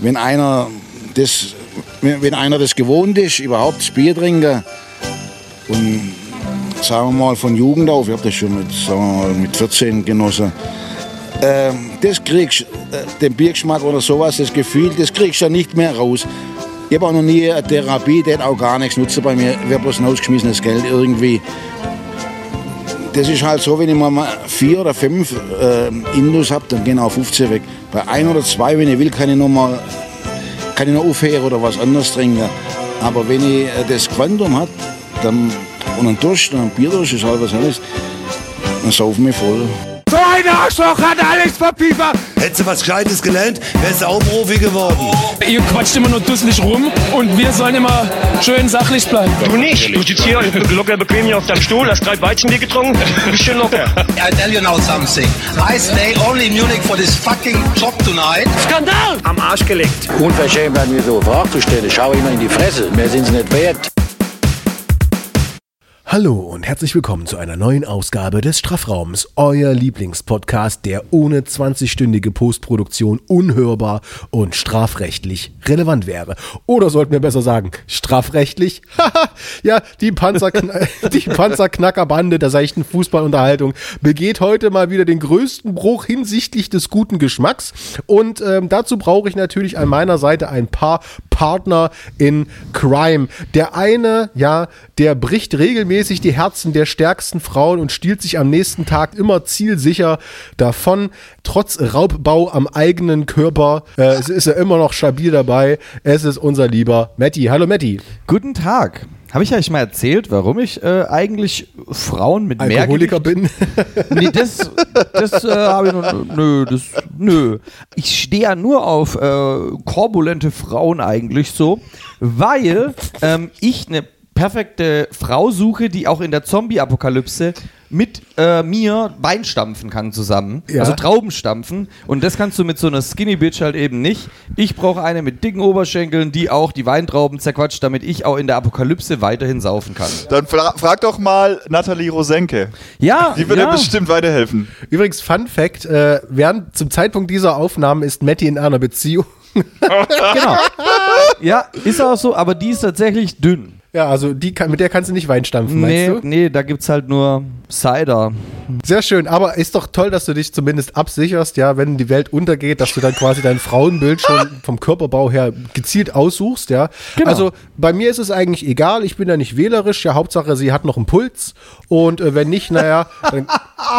wenn einer das, wenn einer das gewohnt ist, überhaupt das Bier trinken und sagen wir mal von Jugend auf, ich habe das schon mit, mal, mit 14 genossen, äh, das kriegst, äh, den Biergeschmack oder sowas, das Gefühl, das kriegst du ja nicht mehr raus. Ich habe auch noch nie eine Therapie, die hat auch gar nichts nutzen bei mir, wäre bloß ein ausgeschmissenes Geld irgendwie. Das ist halt so, wenn ich mal vier oder fünf äh, Indus habe, dann gehen auch 15 weg. Bei ein oder zwei, wenn ich will, kann ich noch mal kann ich noch aufhören oder was anderes trinken. Aber wenn ich äh, das Quantum habe, dann und ein Durst ein Bierdurst ist halt was anderes, dann saufen wir voll. So ein Arschloch hat alles verpiefert. Hättest du was Gescheites gelernt, wärst du auch Profi geworden. Ihr quatscht immer nur dusselig rum und wir sollen immer schön sachlich bleiben. Du nicht. Du sitzt hier locker bequem hier auf deinem Stuhl, hast drei Weizenbier getrunken, bist schön locker. I tell you now something. I stay only in Munich for this fucking job tonight. Skandal! Am Arsch gelegt. Unverschämt an mir so Fragen zu stellen. Schau immer in die Fresse. Mehr sind sie nicht wert. Hallo und herzlich willkommen zu einer neuen Ausgabe des Strafraums, euer Lieblingspodcast, der ohne 20-stündige Postproduktion unhörbar und strafrechtlich relevant wäre. Oder sollten wir besser sagen, strafrechtlich? ja, die, Panzerkn die Panzerknackerbande der seichten Fußballunterhaltung begeht heute mal wieder den größten Bruch hinsichtlich des guten Geschmacks. Und ähm, dazu brauche ich natürlich an meiner Seite ein paar Partner in Crime. Der eine, ja, der bricht regelmäßig die Herzen der stärksten Frauen und stiehlt sich am nächsten Tag immer zielsicher davon. Trotz Raubbau am eigenen Körper äh, ist er immer noch stabil dabei. Es ist unser lieber Matti. Hallo Matti. Guten Tag. Habe ich euch mal erzählt, warum ich äh, eigentlich Frauen mit mehr Alkoholiker bin? Nee, das, das äh, habe ich noch. Nö, das, nö. Ich stehe ja nur auf äh, korpulente Frauen eigentlich so, weil ähm, ich eine perfekte Frau suche, die auch in der Zombie-Apokalypse mit äh, mir Wein stampfen kann zusammen. Ja. Also Trauben stampfen. Und das kannst du mit so einer Skinny Bitch halt eben nicht. Ich brauche eine mit dicken Oberschenkeln, die auch die Weintrauben zerquatscht, damit ich auch in der Apokalypse weiterhin saufen kann. Dann fra frag doch mal Nathalie Rosenke. Ja, Die würde ja. bestimmt weiterhelfen. Übrigens, Fun Fact: äh, während zum Zeitpunkt dieser Aufnahmen ist Matti in einer Beziehung. Genau. Ja, ist auch so, aber die ist tatsächlich dünn. Ja, also die kann, mit der kannst du nicht Wein stampfen, Nee, meinst du? nee, da gibt's halt nur Cider. Sehr schön, aber ist doch toll, dass du dich zumindest absicherst, ja, wenn die Welt untergeht, dass du dann quasi dein Frauenbild schon vom Körperbau her gezielt aussuchst, ja. Genau. Also bei mir ist es eigentlich egal, ich bin da nicht wählerisch, ja, Hauptsache sie hat noch einen Puls und äh, wenn nicht, naja, dann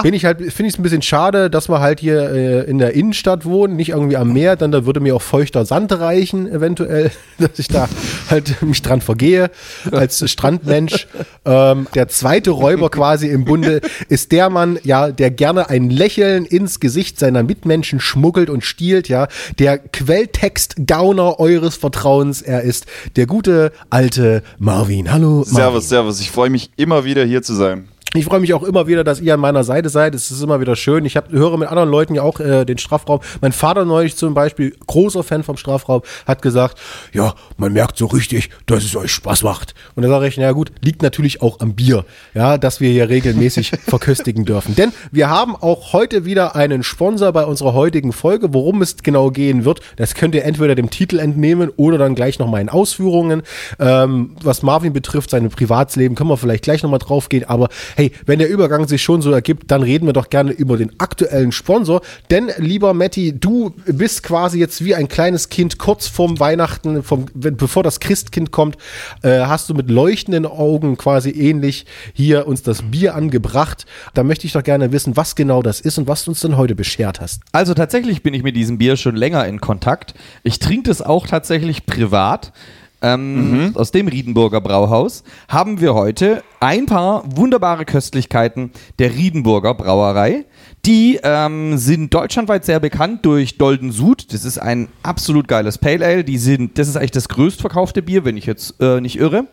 bin ich halt, finde ich es ein bisschen schade, dass wir halt hier äh, in der Innenstadt wohnen, nicht irgendwie am Meer, dann da würde mir auch feuchter Sand reichen, eventuell, dass ich da halt mich dran vergehe als Strandmensch. ähm, der zweite Räuber quasi im Bunde ist der Mann, ja, der gerne ein Lächeln ins Gesicht seiner Mitmenschen schmuggelt und stiehlt, ja, der Quelltext-Gauner eures Vertrauens. Er ist der gute alte Marvin. Hallo, Marvin. Servus, servus. Ich freue mich immer wieder hier zu sein. Ich freue mich auch immer wieder, dass ihr an meiner Seite seid. Es ist immer wieder schön. Ich hab, höre mit anderen Leuten ja auch äh, den Strafraum. Mein Vater neulich zum Beispiel, großer Fan vom Strafraum, hat gesagt, ja, man merkt so richtig, dass es euch Spaß macht. Und da sage ich, na gut, liegt natürlich auch am Bier, ja, dass wir hier regelmäßig verköstigen dürfen. Denn wir haben auch heute wieder einen Sponsor bei unserer heutigen Folge. Worum es genau gehen wird, das könnt ihr entweder dem Titel entnehmen oder dann gleich nochmal in Ausführungen. Ähm, was Marvin betrifft, sein Privatsleben, können wir vielleicht gleich nochmal drauf gehen. Aber hey, wenn der Übergang sich schon so ergibt, dann reden wir doch gerne über den aktuellen Sponsor. Denn, lieber Matti, du bist quasi jetzt wie ein kleines Kind kurz vorm Weihnachten, vom, bevor das Christkind kommt, äh, hast du mit leuchtenden Augen quasi ähnlich hier uns das Bier angebracht. Da möchte ich doch gerne wissen, was genau das ist und was du uns denn heute beschert hast. Also tatsächlich bin ich mit diesem Bier schon länger in Kontakt. Ich trinke das auch tatsächlich privat. Ähm, Aus dem Riedenburger Brauhaus haben wir heute ein paar wunderbare Köstlichkeiten der Riedenburger Brauerei. Die ähm, sind deutschlandweit sehr bekannt durch Dolden Sud. Das ist ein absolut geiles Pale Ale. Die sind, das ist eigentlich das größtverkaufte Bier, wenn ich jetzt äh, nicht irre.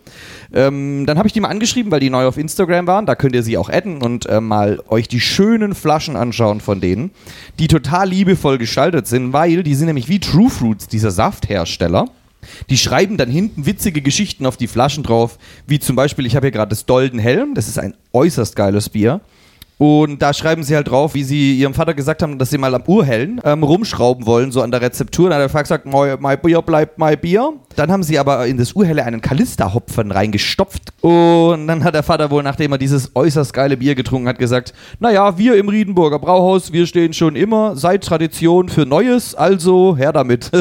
Ähm, dann habe ich die mal angeschrieben, weil die neu auf Instagram waren. Da könnt ihr sie auch adden und äh, mal euch die schönen Flaschen anschauen von denen, die total liebevoll gestaltet sind, weil die sind nämlich wie True Fruits, dieser Safthersteller. Die schreiben dann hinten witzige Geschichten auf die Flaschen drauf, wie zum Beispiel, ich habe hier gerade das Dolden Helm, das ist ein äußerst geiles Bier. Und da schreiben sie halt drauf, wie sie ihrem Vater gesagt haben, dass sie mal am Urhellen ähm, rumschrauben wollen, so an der Rezeptur. Dann hat der Vater gesagt, mein, Bier bleibt mein Bier. Dann haben sie aber in das Urhelle einen Kalisterhopfen reingestopft. Und dann hat der Vater wohl, nachdem er dieses äußerst geile Bier getrunken hat, gesagt, naja, wir im Riedenburger Brauhaus, wir stehen schon immer, seit Tradition für Neues, also her damit.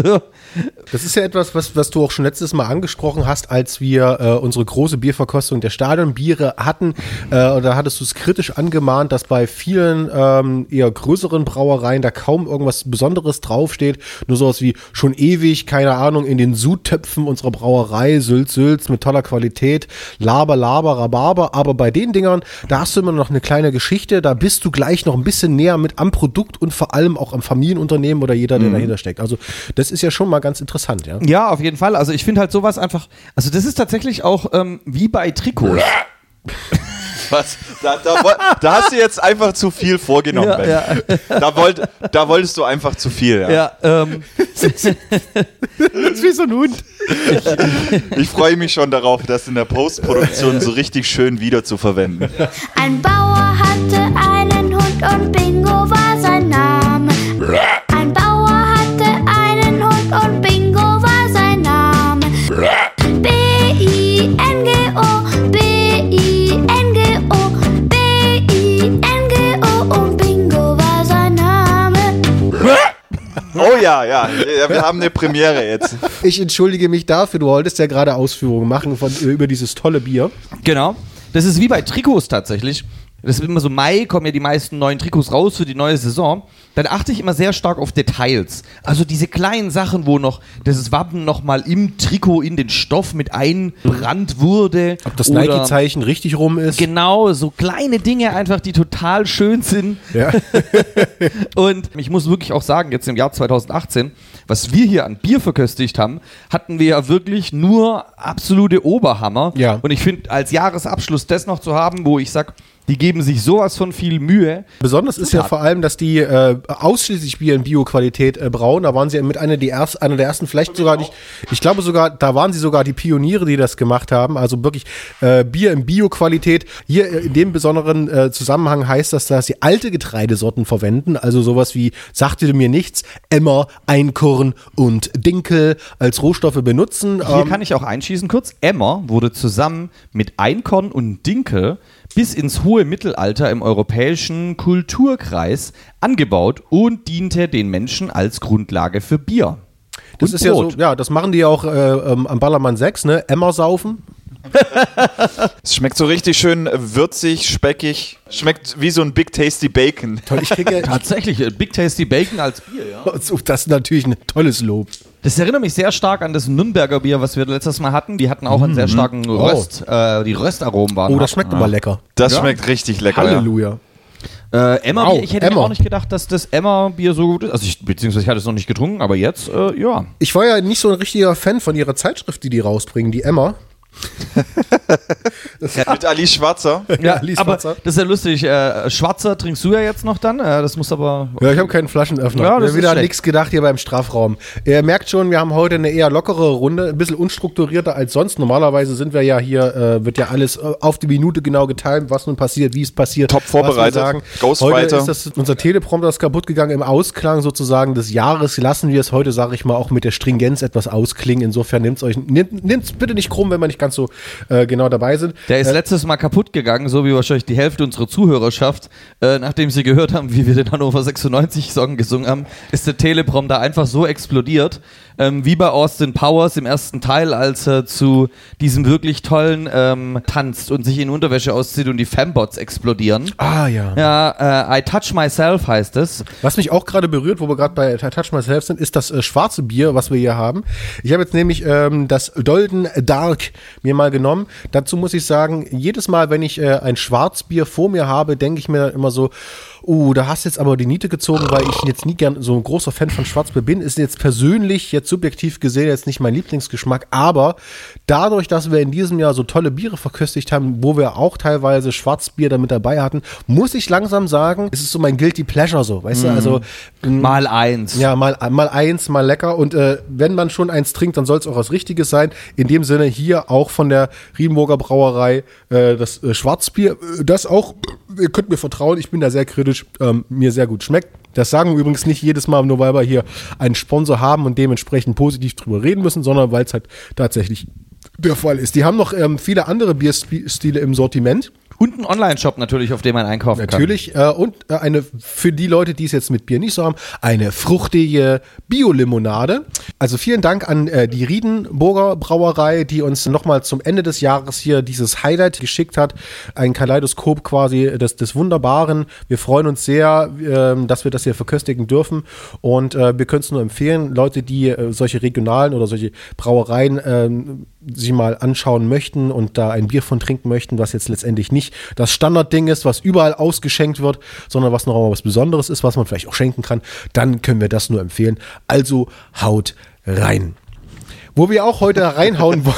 Das ist ja etwas, was, was du auch schon letztes Mal angesprochen hast, als wir äh, unsere große Bierverkostung der Stadionbiere hatten. Äh, und da hattest du es kritisch angemahnt, dass bei vielen ähm, eher größeren Brauereien da kaum irgendwas Besonderes draufsteht. Nur sowas wie schon ewig, keine Ahnung, in den Sudtöpfen unserer Brauerei, Sülz, Sülz mit toller Qualität, Laber, Laber, Rhabarber. Aber bei den Dingern, da hast du immer noch eine kleine Geschichte, da bist du gleich noch ein bisschen näher mit am Produkt und vor allem auch am Familienunternehmen oder jeder, der Mhm. dahinter steckt. Also das ist ja schon mal ganz interessant, ja. Ja, auf jeden Fall. Also ich finde halt sowas einfach, also das ist tatsächlich auch ähm, wie bei Trikots. Was? Da, da, da hast du jetzt einfach zu viel vorgenommen, Ja, Ben. ja. Da, wollt, da wolltest du einfach zu viel. Ja. Ja, ähm, Das ist wie so ein Hund. Ich freue mich schon darauf, das in der Postproduktion so richtig schön wieder zu verwenden. Ein Bauer hatte einen Hund und Bingo war Oh ja, ja, ja wir haben eine Premiere jetzt. Ich entschuldige mich dafür, du wolltest ja gerade Ausführungen machen von, über dieses tolle Bier. Genau. Das ist wie bei Trikots tatsächlich. Das ist immer so, Mai kommen ja die meisten neuen Trikots raus für die neue Saison. Dann achte ich immer sehr stark auf Details. Also diese kleinen Sachen, wo noch das Wappen nochmal im Trikot in den Stoff mit einbrannt wurde. Ob das Nike-Zeichen richtig rum ist. Genau, so kleine Dinge einfach, die total schön sind. Ja. Und ich muss wirklich auch sagen, jetzt im Jahr 2018, was wir hier an Bier verköstigt haben, hatten wir ja wirklich nur absolute Oberhammer. Ja. Und ich finde, als Jahresabschluss das noch zu haben, wo ich sag, die geben sich sowas von viel Mühe. Besonders ist ja vor allem, dass die äh, ausschließlich Bier in Bio-Qualität äh, brauen. Da waren sie ja mit einer, die erst, einer der ersten, vielleicht sogar nicht, ich glaube sogar, da waren sie sogar die Pioniere, die das gemacht haben. Also wirklich äh, Bier in Bio-Qualität. Hier äh, in dem besonderen äh, Zusammenhang heißt das, dass sie alte Getreidesorten verwenden. Also sowas wie, sagte mir nichts, Emmer, Einkorn und Dinkel als Rohstoffe benutzen. Hier Ähm, kann ich auch einschießen kurz. Emmer wurde zusammen mit Einkorn und Dinkel bis ins hohe Mittelalter im europäischen Kulturkreis angebaut und diente den Menschen als Grundlage für Bier. das und ist ja so, Brot. ja, das machen die auch äh, ähm, am Ballermann 6, ne? Emmer saufen. Es schmeckt so richtig schön würzig, speckig. Schmeckt wie so ein Big Tasty Bacon. Toll, ich kriege Tatsächlich, äh, Big Tasty Bacon als Bier, ja. So, Das ist natürlich ein tolles Lob. Das erinnert mich sehr stark an das Nürnberger Bier, was wir letztes Mal hatten. Die hatten auch einen sehr starken Röst, äh, die Röstaromen waren. Oh, das schmeckt aber lecker. Das Ja. schmeckt richtig lecker. Ja. Halleluja. Äh, Emma, Wow, ich hätte mir Emma. auch nicht gedacht, dass das Emma-Bier so gut ist. Also ich, beziehungsweise ich hatte es noch nicht getrunken, aber jetzt, äh, ja. Ich war ja nicht so ein richtiger Fan von ihrer Zeitschrift, die die rausbringen, die Emma. Mit Ali Schwarzer. Ja, Alice aber Schwarzer. das ist ja lustig. Äh, Schwarzer trinkst du ja jetzt noch dann. Äh, das muss aber. Ja, ich habe keinen Flaschenöffner. Ja, Ja, das wieder nichts gedacht hier beim Strafraum. Ihr merkt schon, wir haben heute eine eher lockere Runde, ein bisschen unstrukturierter als sonst. Normalerweise sind wir ja hier, äh, wird ja alles äh, auf die Minute genau getimt, was nun passiert, wie es passiert. Top vorbereitet. sagen. Ghostwriter. Heute ist das, unser Teleprompter ist kaputt gegangen im Ausklang sozusagen des Jahres. Lassen wir es heute, sage ich mal, auch mit der Stringenz etwas ausklingen. Insofern nimmt's euch, nimmt, nimmt's bitte nicht krumm, wenn wir nicht ganz so äh, genau dabei sind. Der ist Äh, letztes Mal kaputt gegangen, so wie wahrscheinlich die Hälfte unserer Zuhörerschaft. Äh, nachdem sie gehört haben, wie wir den Hannover 96 Song gesungen haben, ist der Teleprompter einfach so explodiert. Ähm, wie bei Austin Powers im ersten Teil, als er zu diesem wirklich tollen ähm, tanzt und sich in Unterwäsche auszieht und die Fembots explodieren. Ah ja. Ja, äh, I Touch Myself heißt es. Was mich auch gerade berührt, wo wir gerade bei Touch Myself sind, ist das äh, schwarze Bier, was wir hier haben. Ich habe jetzt nämlich ähm, das Dolden Dark mir mal genommen. Dazu muss ich sagen, jedes Mal, wenn ich äh, ein Schwarzbier vor mir habe, denke ich mir immer so, uh, da hast du jetzt aber die Niete gezogen, weil ich jetzt nie gern so ein großer Fan von Schwarzbier bin. Ist jetzt persönlich, jetzt subjektiv gesehen, jetzt nicht mein Lieblingsgeschmack, aber dadurch, dass wir in diesem Jahr so tolle Biere verköstigt haben, wo wir auch teilweise Schwarzbier damit dabei hatten, muss ich langsam sagen, es ist so mein Guilty Pleasure so, weißt du, also m, Mal eins. ja, mal, mal eins, mal lecker. Und äh, wenn man schon eins trinkt, dann soll es auch was Richtiges sein. In dem Sinne hier auch von der Riedenburger Brauerei äh, das äh, Schwarzbier, äh, das auch ihr könnt mir vertrauen, ich bin da sehr kritisch, ähm, mir sehr gut schmeckt. Das sagen wir übrigens nicht jedes Mal, nur weil wir hier einen Sponsor haben und dementsprechend positiv drüber reden müssen, sondern weil es halt tatsächlich der Fall ist. Die haben noch ähm, viele andere Bierstile im Sortiment. Und einen Online-Shop natürlich, auf dem man einkaufen Natürlich. Äh, und äh, eine, für die Leute, die es jetzt mit Bier nicht so haben, eine fruchtige Bio-Limonade. Also vielen Dank an äh, die Riedenburger Brauerei, die uns nochmal zum Ende des Jahres hier dieses Highlight geschickt hat. Ein Kaleidoskop quasi des, des Wunderbaren. Wir freuen uns sehr, ähm, dass wir das hier verköstigen dürfen. Und äh, wir können es nur empfehlen, Leute, die äh, solche regionalen oder solche Brauereien sich mal anschauen möchten und da ein Bier von trinken möchten, was jetzt letztendlich nicht das Standardding ist, was überall ausgeschenkt wird, sondern was noch mal was Besonderes ist, was man vielleicht auch schenken kann, dann können wir das nur empfehlen. Also haut rein. Wo wir auch heute reinhauen wollen.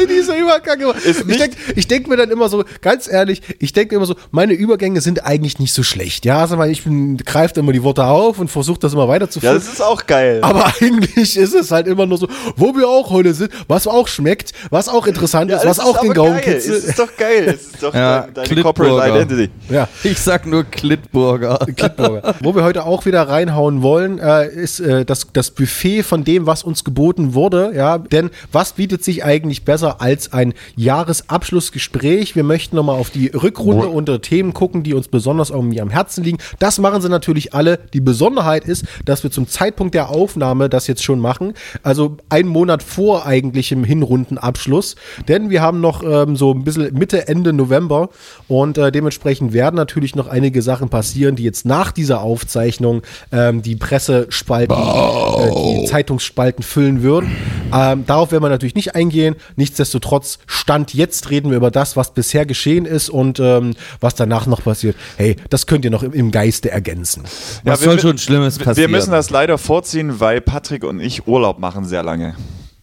in dieser Übergang. ich denke denk mir dann immer so, ganz ehrlich, ich denke immer so, meine Übergänge sind eigentlich nicht so schlecht. Ja, also ich bin, greift immer die Worte auf und versucht das immer weiterzuführen. Ja, das ist auch geil. Aber eigentlich ist es halt immer nur so, wo wir auch heute sind, was auch schmeckt, was auch interessant Ja, ist, was es auch ist den Gaumen kitzelt. Es ist doch geil. Es ist doch Ja, dein- deine Klittburger. Corporate Identity. Ja. Ich sag nur Klittburger. Klittburger. Wo wir heute auch wieder reinhauen wollen, äh, ist äh, das, das Buffet von dem, was uns geboten wurde. Ja, denn was bietet sich eigentlich besser als ein Jahresabschlussgespräch? Wir möchten nochmal auf die Rückrunde unter Themen gucken, die uns besonders irgendwie am Herzen liegen. Das machen sie natürlich alle. Die Besonderheit ist, dass wir zum Zeitpunkt der Aufnahme das jetzt schon machen. Also einen Monat vor eigentlichem Hinrundenabschluss. Denn wir haben noch ähm, so ein bisschen Mitte, Ende November und äh, dementsprechend werden natürlich noch einige Sachen passieren, die jetzt nach dieser Aufzeichnung ähm, die Pressespalten, äh, die Zeitungsspalten füllen würden. Ähm, darauf werden wir natürlich nicht eingehen. Nichtsdestotrotz, Stand jetzt reden wir über das, was bisher geschehen ist und ähm, was danach noch passiert. Hey, das könnt ihr noch im, im Geiste ergänzen. Was wir- soll schon Schlimmes Wir passieren? müssen das leider vorziehen, weil Patrick und ich Urlaub machen sehr lange.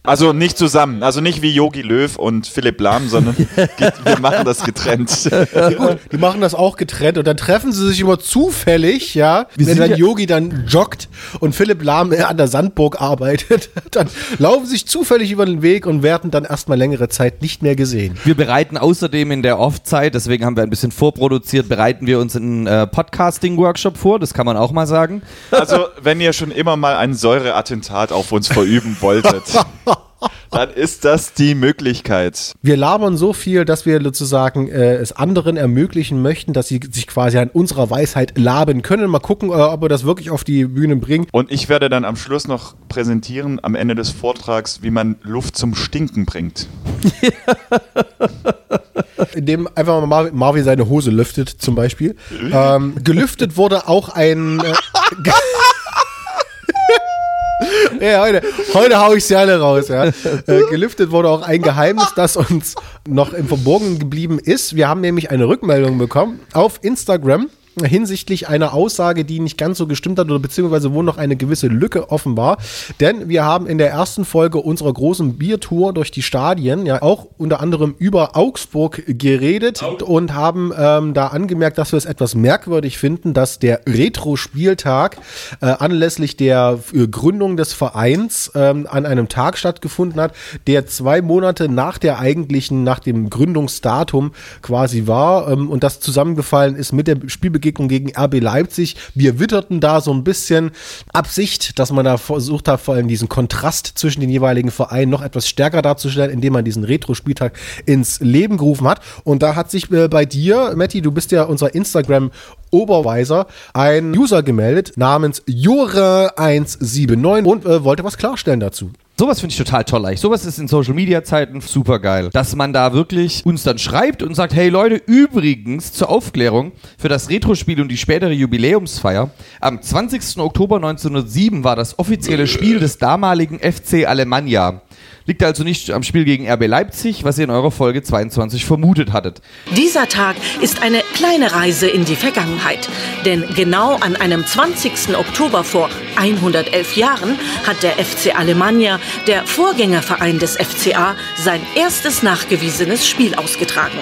Also nicht zusammen, also nicht wie Yogi Löw und Philipp Lahm, sondern wir machen das getrennt. Ja, gut, die machen das auch getrennt und dann treffen sie sich immer zufällig, ja, wenn sind dann ja- Yogi dann joggt und Philipp Lahm äh, an der Sandburg arbeitet, dann laufen sie sich zufällig über den Weg und werden dann erstmal längere Zeit nicht mehr gesehen. Wir bereiten außerdem in der Off-Zeit, deswegen haben wir ein bisschen vorproduziert, bereiten wir uns einen äh, Podcasting-Workshop vor, das kann man auch mal sagen. Also wenn ihr schon immer mal ein Säureattentat auf uns verüben wolltet, dann ist das die Möglichkeit. Wir labern so viel, dass wir sozusagen äh, es anderen ermöglichen möchten, dass sie sich quasi an unserer Weisheit laben können. Mal gucken, äh, ob wir das wirklich auf die Bühne bringen. Und ich werde dann am Schluss noch präsentieren, am Ende des Vortrags, wie man Luft zum Stinken bringt. indem einfach mal Mar Marvin seine Hose lüftet, zum Beispiel. Ähm, gelüftet wurde auch ein. Äh, Ja, heute, heute hau ich sie alle raus. Ja. Äh, gelüftet wurde auch ein Geheimnis, das uns noch im Verborgenen geblieben ist. Wir haben nämlich eine Rückmeldung bekommen auf Instagram hinsichtlich einer Aussage, die nicht ganz so gestimmt hat oder beziehungsweise wo noch eine gewisse Lücke offen war. Denn wir haben in der ersten Folge unserer großen Biertour durch die Stadien ja auch unter anderem über Augsburg geredet und haben ähm, da angemerkt, dass wir es etwas merkwürdig finden, dass der Retro-Spieltag äh, anlässlich der äh, Gründung des Vereins ähm, an einem Tag stattgefunden hat, der zwei Monate nach der eigentlichen, nach dem Gründungsdatum quasi war ähm, und das zusammengefallen ist mit der Spielbegegnung gegen RB Leipzig. Wir witterten da so ein bisschen Absicht, dass man da versucht hat, vor allem diesen Kontrast zwischen den jeweiligen Vereinen noch etwas stärker darzustellen, indem man diesen Retro-Spieltag ins Leben gerufen hat. Und da hat sich äh, bei dir, Matti, du bist ja unser Instagram Oberweiser, ein User gemeldet namens Jure179 und äh, wollte was klarstellen dazu. Sowas finde ich total toll. eigentlich. Sowas ist in Social Media Zeiten super geil. Dass man da wirklich uns dann schreibt und sagt, hey Leute, übrigens zur Aufklärung für das Retro-Spiel und die spätere Jubiläumsfeier. Am 20. Oktober 1907 war das offizielle Spiel des damaligen FC Alemannia. Liegt also nicht am Spiel gegen RB Leipzig, was ihr in eurer Folge 22 vermutet hattet. Dieser Tag ist eine kleine Reise in die Vergangenheit. Denn genau an einem 20. Oktober vor 111 Jahren hat der FC Alemannia, der Vorgängerverein des FCA, sein erstes nachgewiesenes Spiel ausgetragen.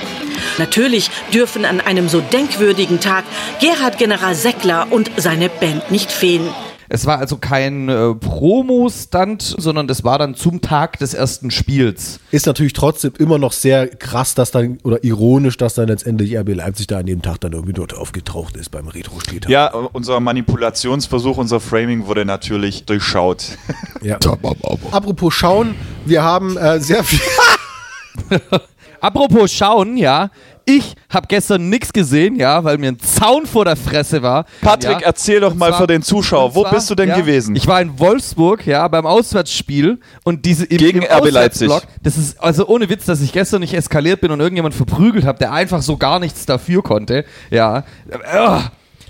Natürlich dürfen an einem so denkwürdigen Tag Gerhard General Seckler und seine Band nicht fehlen. Es war also kein äh, Promo-Stunt, sondern das war dann zum Tag des ersten Spiels. Ist natürlich trotzdem immer noch sehr krass, dass dann, oder ironisch, dass dann letztendlich RB Leipzig da an dem Tag dann irgendwie dort aufgetaucht ist beim Retro-Spieltag. Ja, unser Manipulationsversuch, unser Framing wurde natürlich durchschaut. Ja. Apropos schauen, wir haben äh, sehr viel. Apropos schauen, ja. Ich habe gestern nichts gesehen, ja, weil mir ein Zaun vor der Fresse war. Patrick, ja. erzähl doch Und mal zwar- für den Zuschauer, wo zwar, bist du denn ja, gewesen? Ich war in Wolfsburg, ja, beim Auswärtsspiel und diese im, Gegen im RB Leipzig. Das ist also ohne Witz, dass ich gestern nicht eskaliert bin und irgendjemand verprügelt habe, der einfach so gar nichts dafür konnte. Ja. Ugh.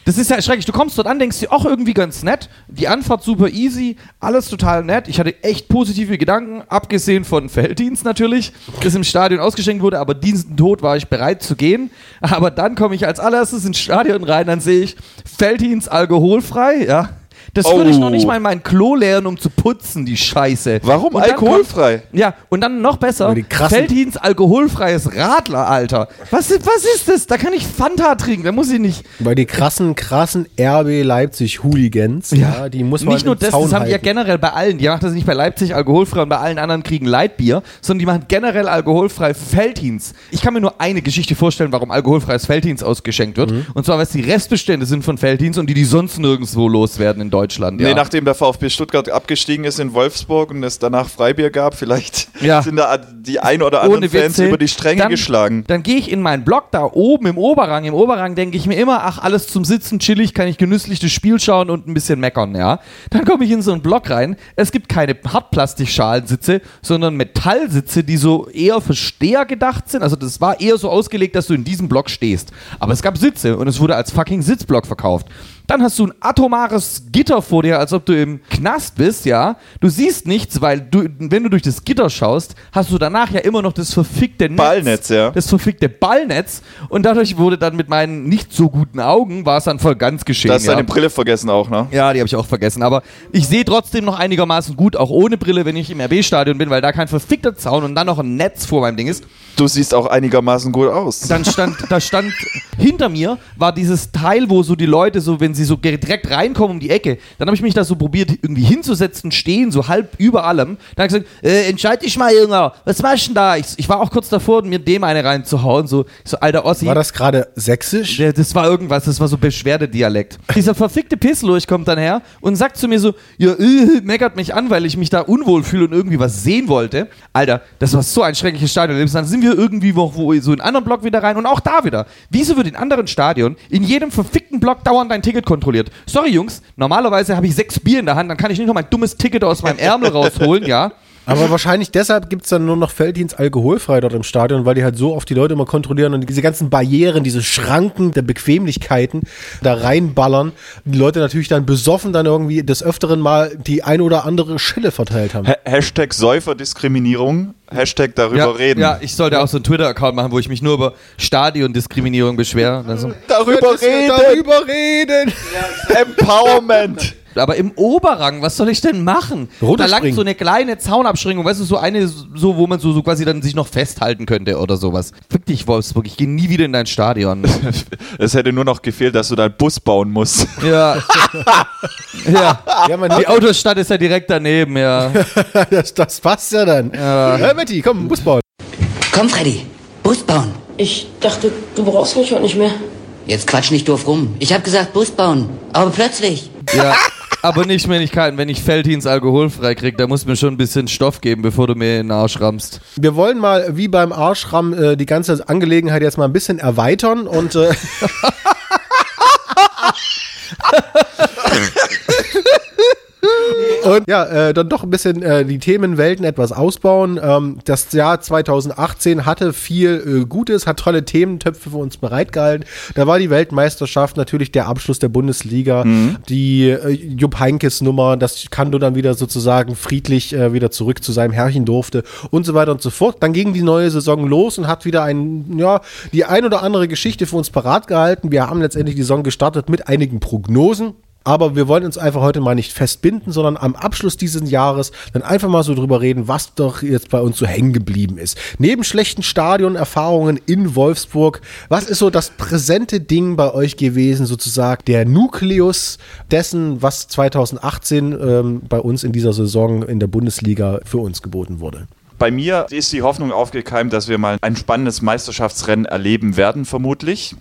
Das ist ja schrecklich. Du kommst dort an, denkst dir, auch irgendwie ganz nett. Die Anfahrt super easy, alles total nett. Ich hatte echt positive Gedanken, abgesehen von Felddienst natürlich, das im Stadion ausgeschenkt wurde, aber diesen Tod war ich bereit zu gehen. Aber dann komme ich als allererstes ins Stadion rein, dann sehe ich Felddienst alkoholfrei, ja. Das würde ich Oh. noch nicht mal in mein Klo leeren, um zu putzen, die Scheiße. Warum Und alkoholfrei? Kommt, ja, und dann noch besser, Felddienst alkoholfreies Radler, Alter. Was, ist- was ist das? Da kann ich Fanta trinken, da muss ich nicht. Bei die krassen, krassen RB Leipzig Hooligans, ja, die muss man Nicht nur das, Zaun das haben die ja halten. generell bei allen. Die machen das nicht bei Leipzig alkoholfrei und bei allen anderen kriegen Leitbier, sondern die machen generell alkoholfrei Felddienst. Ich kann mir nur eine Geschichte vorstellen, warum alkoholfreies Felddienst ausgeschenkt wird. Mhm. Und zwar, weil es die Restbestände sind von Felddienst und die die sonst nirgendwo loswerden in Deutschland. Ja. Nee, nachdem der VfB Stuttgart abgestiegen ist in Wolfsburg und es danach Freibier gab, vielleicht Ja. sind da die ein oder anderen Fans über die Stränge dann, geschlagen. Dann gehe ich in meinen Block da oben im Oberrang. Im Oberrang denke ich mir immer, ach, alles zum Sitzen, chillig, kann ich genüsslich das Spiel schauen und ein bisschen meckern, ja. Dann komme ich in so einen Block rein. Es gibt keine Hartplastikschalenssitze, sondern Metallsitze, die so eher für Steher gedacht sind. Also das war eher so ausgelegt, dass du in diesem Block stehst. Aber es gab Sitze und es wurde als fucking Sitzblock verkauft. Dann hast du ein atomares Gitter vor dir, als ob du im Knast bist, ja. Du siehst nichts, weil du, wenn du durch das Gitter schaust, hast du danach ja immer noch das verfickte Netz. Ballnetz, ja. Das verfickte Ballnetz. Und dadurch wurde dann mit meinen nicht so guten Augen, war es dann voll ganz geschehen. Da hast du ja. deine Brille vergessen auch, ne? Ja, die habe ich auch vergessen. Aber ich sehe trotzdem noch einigermaßen gut, auch ohne Brille, wenn ich im RB-Stadion bin, weil da kein verfickter Zaun und dann noch ein Netz vor meinem Ding ist. Du siehst auch einigermaßen gut aus. Dann stand, da stand hinter mir war dieses Teil, wo so die Leute so, wenn sie so direkt reinkommen um die Ecke, dann habe ich mich da so probiert irgendwie hinzusetzen, stehen, so halb über allem. Dann habe ich gesagt, äh, entscheid dich mal, Junge, was machst du denn da? Ich, ich war auch kurz davor, mir dem eine reinzuhauen, so, so alter Ossi. War das gerade sächsisch? Der, das war irgendwas, das war so Beschwerdedialekt. Dieser verfickte Pisslurch kommt dann her und sagt zu mir so, ja, äh, meckert mich an, weil ich mich da unwohl fühle und irgendwie was sehen wollte. Alter, das war so ein schreckliches Stadion. Dann sind wir irgendwie noch wo, so in einen anderen Block wieder rein und auch da wieder. Wieso wird in anderen Stadion in jedem verfickten Block dauernd dein Ticket kontrolliert? Sorry, Jungs, normalerweise habe ich sechs Bier in der Hand, dann kann ich nicht noch mein dummes Ticket aus meinem Ärmel rausholen, ja? Aber wahrscheinlich deshalb gibt es dann nur noch Felddienst alkoholfrei dort im Stadion, weil die halt so oft die Leute immer kontrollieren und diese ganzen Barrieren, diese Schranken der Bequemlichkeiten da reinballern. Die Leute natürlich dann besoffen dann irgendwie des Öfteren mal die ein oder andere Schille verteilt haben. Ha Hashtag Säuferdiskriminierung, Hashtag darüber ja, reden. Ja, ich sollte auch so einen Twitter-Account machen, wo ich mich nur über Stadiondiskriminierung beschwere. Also, Darüber reden! Darüber reden! Empowerment! Aber im Oberrang, was soll ich denn machen? Da langt Runterspringen. so eine kleine Zaunabschränkung, weißt du, so eine, so, wo man so, so quasi dann sich noch festhalten könnte oder sowas. Fick dich, Wolfsburg, ich gehe nie wieder in dein Stadion. Es hätte nur noch gefehlt, dass du deinen Bus bauen musst. ja. ja. Ja, man Die Autostadt ist ja direkt daneben, ja. das, das passt ja dann. Ja. Matti, komm, Bus bauen. Komm, Freddy, Bus bauen. Ich dachte, du brauchst mich heute nicht mehr. Jetzt quatsch nicht doof rum. Ich hab gesagt Bus bauen. Aber plötzlich. ja. Aber nicht, wenn ich kein, wenn ich Feldhins alkoholfrei krieg, da muss mir schon ein bisschen Stoff geben, bevor du mir in den Arsch rammst. Wir wollen mal, wie beim Arschramm, äh, die ganze Angelegenheit jetzt mal ein bisschen erweitern und äh, Und ja, äh, dann doch ein bisschen äh, die Themenwelten etwas ausbauen. Ähm, das Jahr 2018 hatte viel äh, Gutes, hat tolle Thementöpfe für uns bereitgehalten. Da war die Weltmeisterschaft natürlich der Abschluss der Bundesliga, die äh, Jupp Heinkes Nummer, dass Kando dann wieder sozusagen friedlich äh, wieder zurück zu seinem Herrchen durfte und so weiter und so fort. Dann ging die neue Saison los und hat wieder ein, ja, die ein oder andere Geschichte für uns parat gehalten. Wir haben letztendlich die Saison gestartet mit einigen Prognosen. Aber wir wollen uns einfach heute mal nicht festbinden, sondern am Abschluss dieses Jahres dann einfach mal so drüber reden, was doch jetzt bei uns so hängen geblieben ist. Neben schlechten Stadionerfahrungen in Wolfsburg, was ist so das präsente Ding bei euch gewesen, sozusagen der Nukleus dessen, was 2018 ähm, bei uns in dieser Saison in der Bundesliga für uns geboten wurde? Bei mir ist die Hoffnung aufgekeimt, dass wir mal ein spannendes Meisterschaftsrennen erleben werden, vermutlich.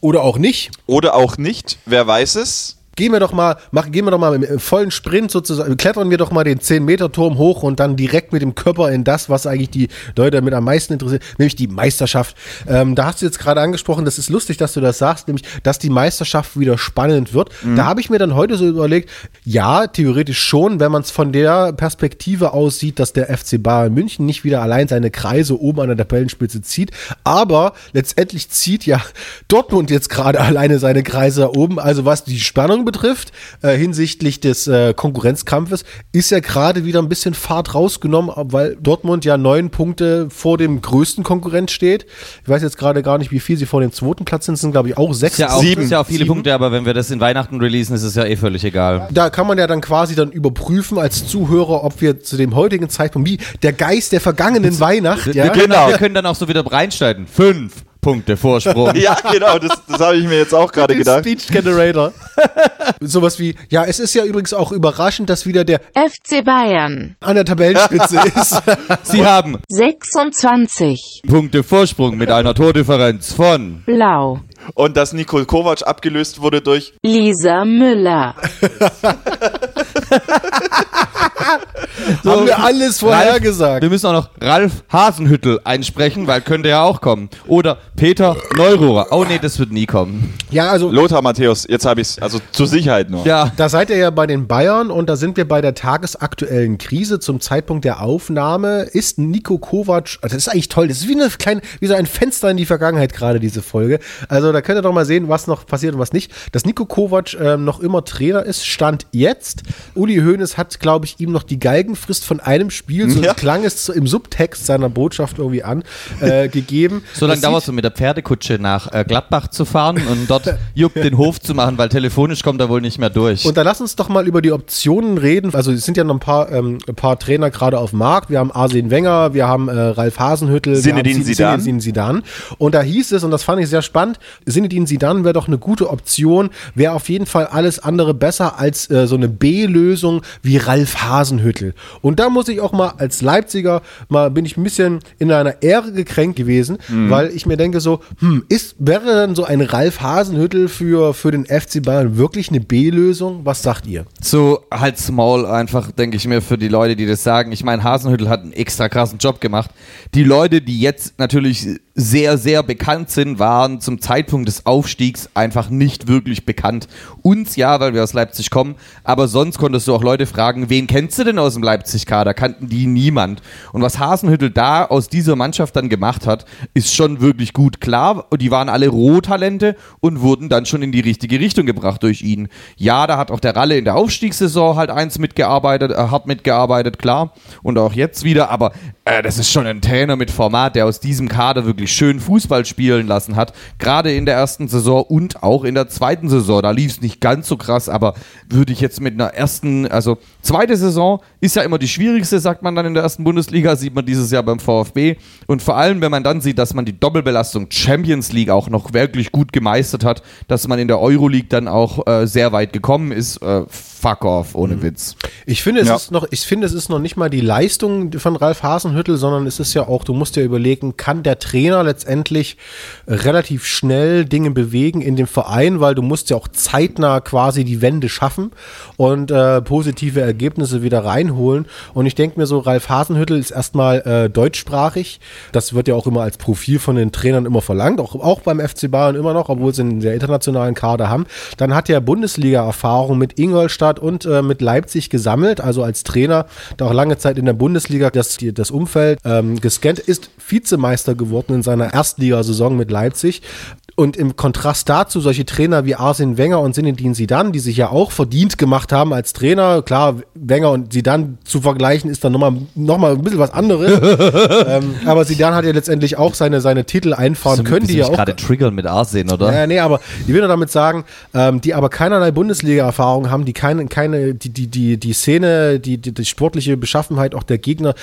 Oder auch nicht. Oder auch nicht, wer weiß es. Gehen wir doch mal, machen, gehen wir doch mal im vollen Sprint sozusagen, klettern wir doch mal den 10-Meter-Turm hoch und dann direkt mit dem Körper in das, was eigentlich die Leute damit am meisten interessiert, nämlich die Meisterschaft. Ähm, da hast du jetzt gerade angesprochen, das ist lustig, dass du das sagst, nämlich, dass die Meisterschaft wieder spannend wird. Mhm. Da habe ich mir dann heute so überlegt, ja, theoretisch schon, wenn man es von der Perspektive aussieht, dass der FC Bayern München nicht wieder allein seine Kreise oben an der Tabellenspitze zieht, aber letztendlich zieht ja Dortmund jetzt gerade alleine seine Kreise oben, also was die Spannung betrifft, äh, hinsichtlich des äh, Konkurrenzkampfes, ist ja gerade wieder ein bisschen Fahrt rausgenommen, weil Dortmund ja neun Punkte vor dem größten Konkurrent steht. Ich weiß jetzt gerade gar nicht, wie viel sie vor dem zweiten Platz sind, sind glaube ich auch sechs. Ist ja auch, Sieben. ist ja auch viele Sieben. Punkte, aber wenn wir das in Weihnachten releasen, ist es ja eh völlig egal. Da kann man ja dann quasi dann überprüfen als Zuhörer, ob wir zu dem heutigen Zeitpunkt, wie der Geist der vergangenen Weihnacht, Wir, ja, wir, können, wir können dann auch so wieder reinschneiden. Fünf Punkte Vorsprung. Ja, genau, das, das habe ich mir jetzt auch gerade gedacht. Speech Generator. Sowas wie, ja, es ist ja übrigens auch überraschend, dass wieder der FC Bayern. an der Tabellenspitze ist. Sie haben 26. Punkte Vorsprung mit einer Tordifferenz von Blau. Und dass Nikol Kovac abgelöst wurde durch Lisa Müller. Haben wir alles vorhergesagt. Wir müssen auch noch Ralf Hasenhüttel einsprechen, weil könnte ja auch kommen. Oder Peter Neururer. Oh nee, das wird nie kommen. Ja, also Lothar Matthäus. Jetzt habe ich es, also zur Sicherheit nur. Ja, Da seid ihr ja bei den Bayern und da sind wir bei der tagesaktuellen Krise. Zum Zeitpunkt der Aufnahme ist Nico Kovac, also das ist eigentlich toll, das ist wie eine kleine, wie so ein Fenster in die Vergangenheit gerade, diese Folge. Also da könnt ihr doch mal sehen, was noch passiert und was nicht. Dass Nico Kovac ähm, noch immer Trainer ist, stand jetzt. Uli Hoeneß hat, glaube ich, ihm noch die Galgenfrist von einem Spiel, so Ja. klang es im Subtext seiner Botschaft irgendwie an, äh, gegeben. so lange dauert es so mit der Pferdekutsche nach äh, Gladbach zu fahren und dort Jupp den Hof zu machen, weil telefonisch kommt er wohl nicht mehr durch. Und dann lass uns doch mal über die Optionen reden. Also es sind ja noch ein paar, ähm, ein paar Trainer gerade auf dem Markt. Wir haben Arsene Wenger, wir haben äh, Ralf Hasenhüttel, haben Zidane. Zinedine Zidane. Und da hieß es, und das fand ich sehr spannend, Zinedine Zidane wäre doch eine gute Option, wäre auf jeden Fall alles andere besser als äh, so eine B-Lösung wie Ralf Hasenhüttel. Und da muss ich auch mal als Leipziger mal bin ich ein bisschen in einer Ehre gekränkt gewesen, Mhm. weil ich mir denke so, hm, ist wäre dann so ein Ralf Hasenhüttel für für den FC Bayern wirklich eine B-Lösung? Was sagt ihr? So halt's Maul einfach, denke ich mir, für die Leute, die das sagen. Ich meine, Hasenhüttel hat einen extra krassen Job gemacht. Die Leute, die jetzt natürlich sehr, sehr bekannt sind, waren zum Zeitpunkt des Aufstiegs einfach nicht wirklich bekannt. Uns ja, weil wir aus Leipzig kommen, aber sonst konntest du auch Leute fragen, wen kennst du denn aus dem Leipzig-Kader? Kannten die niemand. Und was Hasenhüttel da aus dieser Mannschaft dann gemacht hat, ist schon wirklich gut. Klar, die waren alle Rohtalente und wurden dann schon in die richtige Richtung gebracht durch ihn. Ja, da hat auch der Ralle in der Aufstiegssaison halt eins mitgearbeitet, äh, hart mitgearbeitet, klar. Und auch jetzt wieder, aber äh, das ist schon ein Trainer mit Format, der aus diesem Kader wirklich schön Fußball spielen lassen hat. Gerade in der ersten Saison und auch in der zweiten Saison. Da lief es nicht ganz so krass, aber würde ich jetzt mit einer ersten, also zweite Saison ist ja immer die schwierigste, sagt man dann in der ersten Bundesliga, sieht man dieses Jahr beim VfB. Und vor allem, wenn man dann sieht, dass man die Doppelbelastung Champions League auch noch wirklich gut gemeistert hat, dass man in der Euroleague dann auch äh, sehr weit gekommen ist, äh, fuck off, ohne Witz. Ich finde, es Ja. ist noch, ich finde, es ist noch nicht mal die Leistung von Ralf Hasenhüttel, sondern es ist ja auch, du musst ja überlegen, kann der Trainer letztendlich relativ schnell Dinge bewegen in dem Verein, weil du musst ja auch zeitnah quasi die Wende schaffen und äh, positive Ergebnisse wieder reinholen. Und ich denke mir so, Ralf Hasenhüttel ist erstmal äh, deutschsprachig. Das wird ja auch immer als Profil von den Trainern immer verlangt, auch, auch beim FC Bayern immer noch, obwohl sie einen sehr internationalen Kader haben. Dann hat er Bundesliga-Erfahrung mit Ingolstadt und äh, mit Leipzig gesammelt, also als Trainer, da auch lange Zeit in der Bundesliga das, das Umfeld ähm, gescannt, ist Vizemeister geworden in seiner Erstligasaison mit Leipzig. Und im Kontrast dazu solche Trainer wie Arsene Wenger und Zinedine Zidane, die sich ja auch verdient gemacht haben als Trainer. Klar, Wenger und Zidane zu vergleichen ist dann nochmal noch mal ein bisschen was anderes. ähm, aber Zidane hat ja letztendlich auch seine, seine Titel einfahren können, die ja auch gerade triggern mit Arsene, oder? ja, nee, aber ich will nur damit sagen, ähm, die aber keinerlei Bundesliga-Erfahrung haben, die keine, keine, die, die, die, die Szene, die, die, die sportliche Beschaffenheit auch der Gegner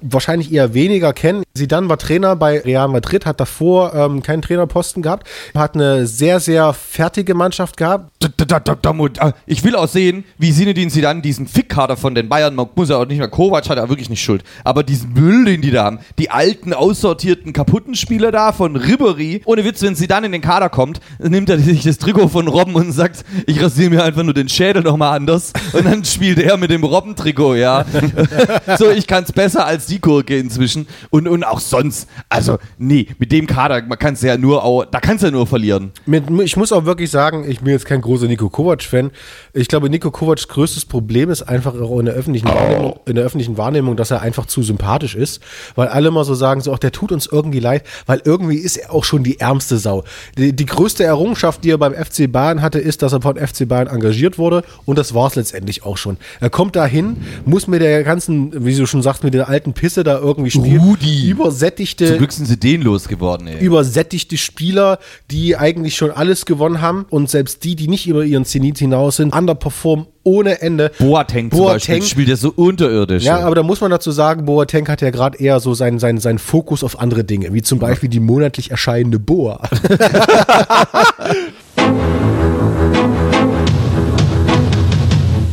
wahrscheinlich eher weniger kennen. Zidane war Trainer bei Real Madrid, hat davor ähm, keinen Trainerposten gehabt, hat eine sehr, sehr fertige Mannschaft gehabt. Ah, ich will auch sehen, wie Sinedin Zidane diesen Fickkader von den Bayern, man muss ja auch nicht mehr, Kovac hat ja wirklich nicht schuld, aber diesen Müll, den die da haben, die alten, aussortierten, kaputten Spieler da von Ribery, ohne Witz, wenn Zidane in den Kader kommt, nimmt er sich das Trikot von Robben und sagt, ich rasiere mir einfach nur den Schädel nochmal anders und dann spielt er mit dem Robben-Trikot, ja. so, ich kann's besser als die Gurke inzwischen und, und auch sonst, also, nee, mit dem Kader, man kann's ja nur, auch, da kannst du ja nur verlieren. Mit, ich muss auch wirklich sagen, ich bin jetzt kein großer Nico Kovac-Fan. Ich glaube, Nico Kovacs größtes Problem ist einfach auch in der, öffentlichen Wahrnehmung, in der öffentlichen Wahrnehmung, dass er einfach zu sympathisch ist. Weil alle immer so sagen, so, ach, der tut uns irgendwie leid, weil irgendwie ist er auch schon die ärmste Sau. Die, die größte Errungenschaft, die er beim FC Bayern hatte, ist, dass er von FC Bayern engagiert wurde und das war es letztendlich auch schon. Er kommt dahin, muss mit der ganzen, wie du schon sagst, mit der alten Pisse da irgendwie spielen. Rudi. Übersättigte Zum Glück sind sie den losgeworden, ey. übersättigte Spieler, die eigentlich schon alles gewonnen haben und selbst die, die nicht über ihren Zenit hinaus sind, underperformen ohne Ende. Boateng zum Beispiel spielt ja so unterirdisch. Ja, aber da muss man dazu sagen, Boateng hat ja gerade eher so seinen, seinen, seinen Fokus auf andere Dinge, wie zum Beispiel die monatlich erscheinende Boa.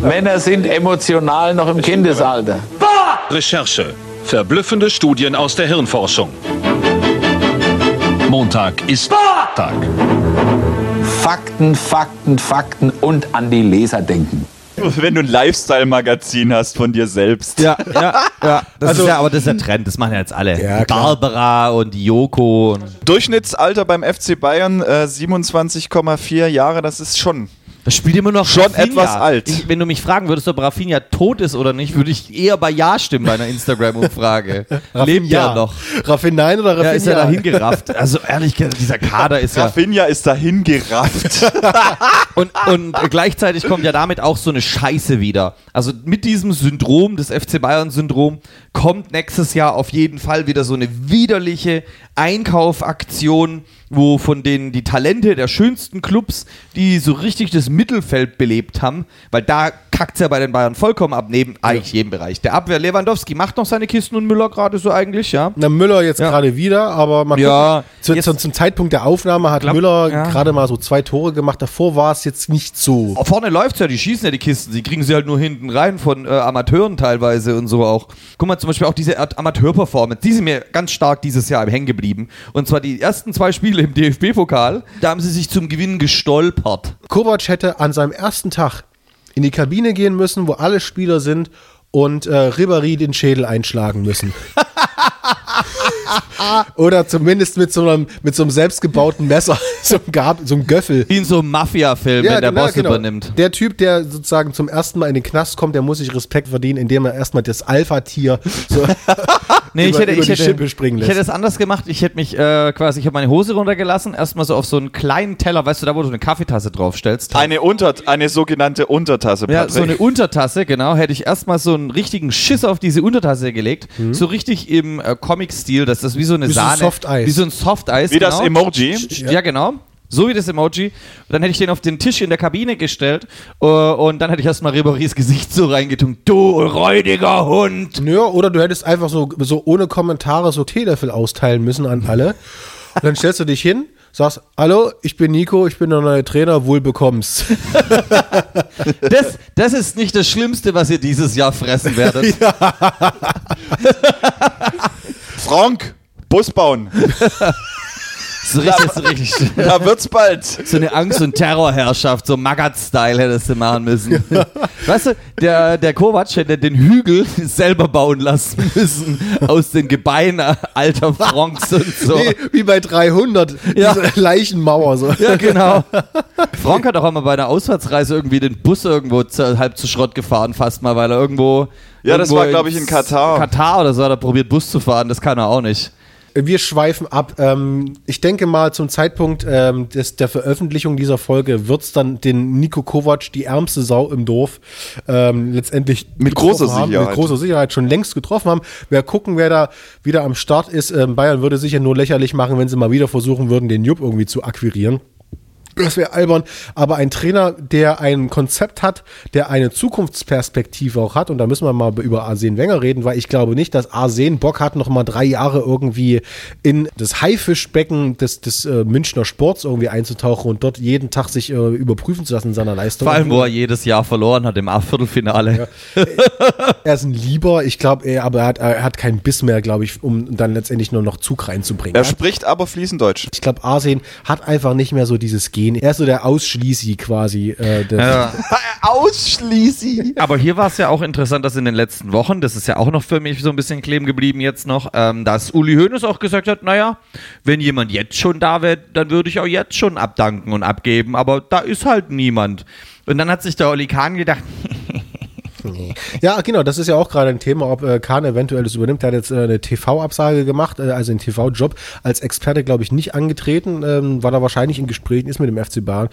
Männer sind emotional noch im Kindesalter. Recherche. Verblüffende Studien aus der Hirnforschung. Montag ist Tag. Fakten, Fakten, Fakten und an die Leser denken. Wenn du ein Lifestyle-Magazin hast von dir selbst. Ja, ja, ja. Das Also- ist ja, aber das ist der Trend, das machen ja jetzt alle. Ja. Barbara und Joko. Und Durchschnittsalter beim FC Bayern äh, 27,4 Jahre, das ist schon. Das spielt immer noch Schon Rafinha. etwas alt. Ich, wenn du mich fragen würdest, ob Rafinha tot ist oder nicht, würde ich eher bei Ja stimmen bei einer Instagram-Umfrage. Lebt ja. noch? Raffinein oder Raffinia? Ja, ist er dahin gerafft. Also ehrlich gesagt, dieser Kader ist ja... Rafinha ist dahin gerafft. Und, und gleichzeitig kommt ja damit auch so eine Scheiße wieder. Also mit diesem Syndrom, des FC Bayern-Syndrom, kommt nächstes Jahr auf jeden Fall wieder so eine widerliche Einkaufaktion, wo von denen die Talente der schönsten Clubs, die so richtig das Mittelfeld belebt haben, weil da kackt es ja bei den Bayern vollkommen ab, neben eigentlich jedem Bereich. Der Abwehr Lewandowski macht noch seine Kisten und Müller gerade so eigentlich, ja. Na, Müller jetzt gerade wieder, aber man Ja, zu, zu, zum Zeitpunkt der Aufnahme hat Glaub- Müller ja. gerade mal so zwei Tore gemacht. Davor war es jetzt nicht so. Vorne läuft's ja, die schießen ja die Kisten, sie kriegen sie halt nur hinten rein von äh, Amateuren teilweise und so auch. Guck mal, zum Beispiel auch diese Amateur-Performance, die sind mir ganz stark dieses Jahr hängen geblieben. Und zwar die ersten zwei Spiele im DFB-Pokal, da haben sie sich zum Gewinn gestolpert. Kovac hätte an seinem ersten Tag in die Kabine gehen müssen, wo alle Spieler sind und äh, Ribéry den Schädel einschlagen müssen. Oder zumindest mit so einem, mit so einem selbstgebauten Messer, so einem, Gab, so einem Göffel. Wie in so einem Mafia-Film, wenn der Boss übernimmt. Der Typ, der sozusagen zum ersten Mal in den Knast kommt, der muss sich Respekt verdienen, indem er erstmal das Alpha-Tier so Nee, ich über, hätte, über ich, die hätte, Schippe springen ich lässt. hätte es anders gemacht. Ich hätte mich äh, quasi, ich habe meine Hose runtergelassen, erstmal so auf so einen kleinen Teller, weißt du, da wo du eine Kaffeetasse draufstellst. Eine, Unter eine sogenannte Untertasse, Ja, Patrick. so eine Untertasse, genau. Hätte ich erstmal so einen richtigen Schiss auf diese Untertasse gelegt. So richtig im äh, Comic-Stil, dass das wie so eine Wie so ein Sahne. Softeis. Wie so ein Softeis. Wie das genau. Emoji. Ja, genau. So wie das Emoji. Und dann hätte ich den auf den Tisch in der Kabine gestellt äh, und dann hätte ich erstmal Riberys Gesicht so reingetunkt. Du räudiger Hund! Ja, oder du hättest einfach so, so ohne Kommentare so Teelöffel austeilen müssen an alle. Und dann stellst du dich hin, sagst, hallo, ich bin Nico, ich bin der neue Trainer, wohl bekommst. Das, das ist nicht das Schlimmste, was ihr dieses Jahr fressen werdet. Frank, Bus bauen. So richtig, so richtig. Da wird's bald. So eine Angst- und Terrorherrschaft, so Magat-Style hättest du machen müssen. Weißt du, der, der Kovac hätte den Hügel selber bauen lassen müssen aus den Gebeinen alter Franks und so. Nee, wie bei 300, Ja. diese Leichenmauer. So. Ja, genau. Frank hat auch einmal bei einer Auswärtsreise irgendwie den Bus irgendwo halb zu Schrott gefahren, fast mal, weil er irgendwo. Ja, das war, glaub ich, in Katar. Katar oder so hat er probiert, Bus zu fahren, das kann er auch nicht. Wir schweifen ab. Ähm, ich denke mal, zum Zeitpunkt ähm, des, der Veröffentlichung dieser Folge wird's dann den Nico Kovac, die ärmste Sau im Dorf, ähm, letztendlich Mit großer haben, Sicherheit. Mit großer Sicherheit schon längst getroffen haben. Wer gucken, wer da wieder am Start ist. Ähm, Bayern würde sicher nur lächerlich machen, wenn sie mal wieder versuchen würden, den Jupp irgendwie zu akquirieren. Das wäre albern, aber ein Trainer, der ein Konzept hat, der eine Zukunftsperspektive auch hat, und da müssen wir mal über Arsene Wenger reden, weil ich glaube nicht, dass Arsene Bock hat, noch mal drei Jahre irgendwie in das Haifischbecken des, des äh, Münchner Sports irgendwie einzutauchen und dort jeden Tag sich äh, überprüfen zu lassen in seiner Leistung. Vor allem, wo er jedes Jahr verloren hat im A-Viertelfinale. er ist ein Lieber, ich glaube, er, aber er hat, er hat keinen Biss mehr, glaube ich, um dann letztendlich nur noch Zug reinzubringen. Er spricht aber fließend Deutsch. Ich glaube, Arsene hat einfach nicht mehr so dieses Gehen. Er ist so der Ausschließi quasi. Äh, Ja. Ausschließi. Aber hier war es ja auch interessant, dass in den letzten Wochen, das ist ja auch noch für mich so ein bisschen kleben geblieben jetzt noch, ähm, dass Uli Hoeneß auch gesagt hat, naja, wenn jemand jetzt schon da wäre, dann würde ich auch jetzt schon abdanken und abgeben, aber da ist halt niemand. Und dann hat sich der Oli Kahn gedacht, Ja, genau, das ist ja auch gerade ein Thema, ob äh, Kahn eventuell das übernimmt. Er hat jetzt äh, eine TV-Absage gemacht, äh, also einen TV-Job als Experte, glaube ich, nicht angetreten, ähm, weil er wahrscheinlich in Gesprächen ist mit dem FC Bayern.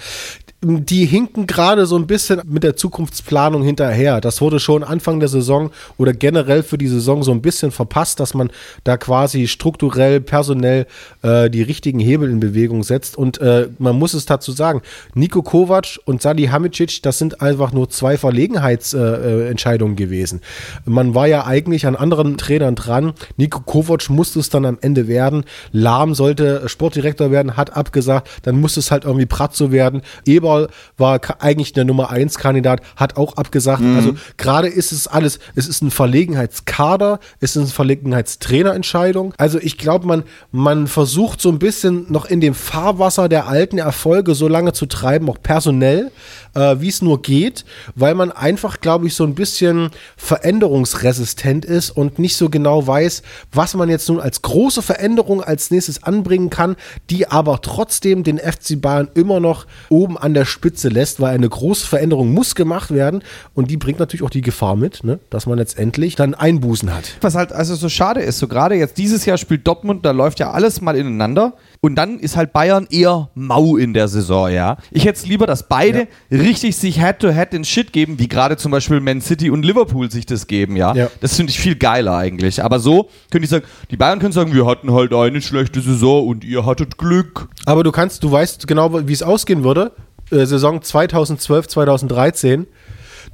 Die hinken gerade so ein bisschen mit der Zukunftsplanung hinterher. Das wurde schon Anfang der Saison oder generell für die Saison so ein bisschen verpasst, dass man da quasi strukturell, personell äh, die richtigen Hebel in Bewegung setzt. Und äh, man muss es dazu sagen, Nico Kovac und Sadi Hamicic, das sind einfach nur zwei Verlegenheitsentscheidungen äh, Entscheidungen gewesen. Man war ja eigentlich an anderen Trainern dran. Nico Kovac musste es dann am Ende werden. Lahm sollte Sportdirektor werden, hat abgesagt. Dann musste es halt irgendwie Pratzo werden. Eberl war eigentlich der Nummer 1 Kandidat, hat auch abgesagt. Mhm. Also gerade ist es alles, es ist ein Verlegenheitskader, es ist eine Verlegenheitstrainerentscheidung. Also ich glaube, man, man versucht so ein bisschen noch in dem Fahrwasser der alten Erfolge so lange zu treiben, auch personell, äh, wie es nur geht, weil man einfach, glaube ich, so ein bisschen veränderungsresistent ist und nicht so genau weiß, was man jetzt nun als große Veränderung als nächstes anbringen kann, die aber trotzdem den FC Bayern immer noch oben an der Spitze lässt, weil eine große Veränderung muss gemacht werden und die bringt natürlich auch die Gefahr mit, ne, dass man letztendlich dann Einbußen hat. was halt also so schade ist, so gerade jetzt dieses Jahr spielt Dortmund, da läuft ja alles mal ineinander und dann ist halt Bayern eher mau in der Saison, ja. Ich hätte es lieber, dass beide richtig sich Head-to-Head den Shit geben, wie gerade zum Beispiel Man City und Liverpool sich das geben, ja. Ja. Das finde ich viel geiler eigentlich. Aber so könnte ich sagen, die Bayern können sagen, wir hatten halt eine schlechte Saison und ihr hattet Glück. Aber du kannst, du weißt genau, wie es ausgehen würde. Äh, Saison 2012, 2013.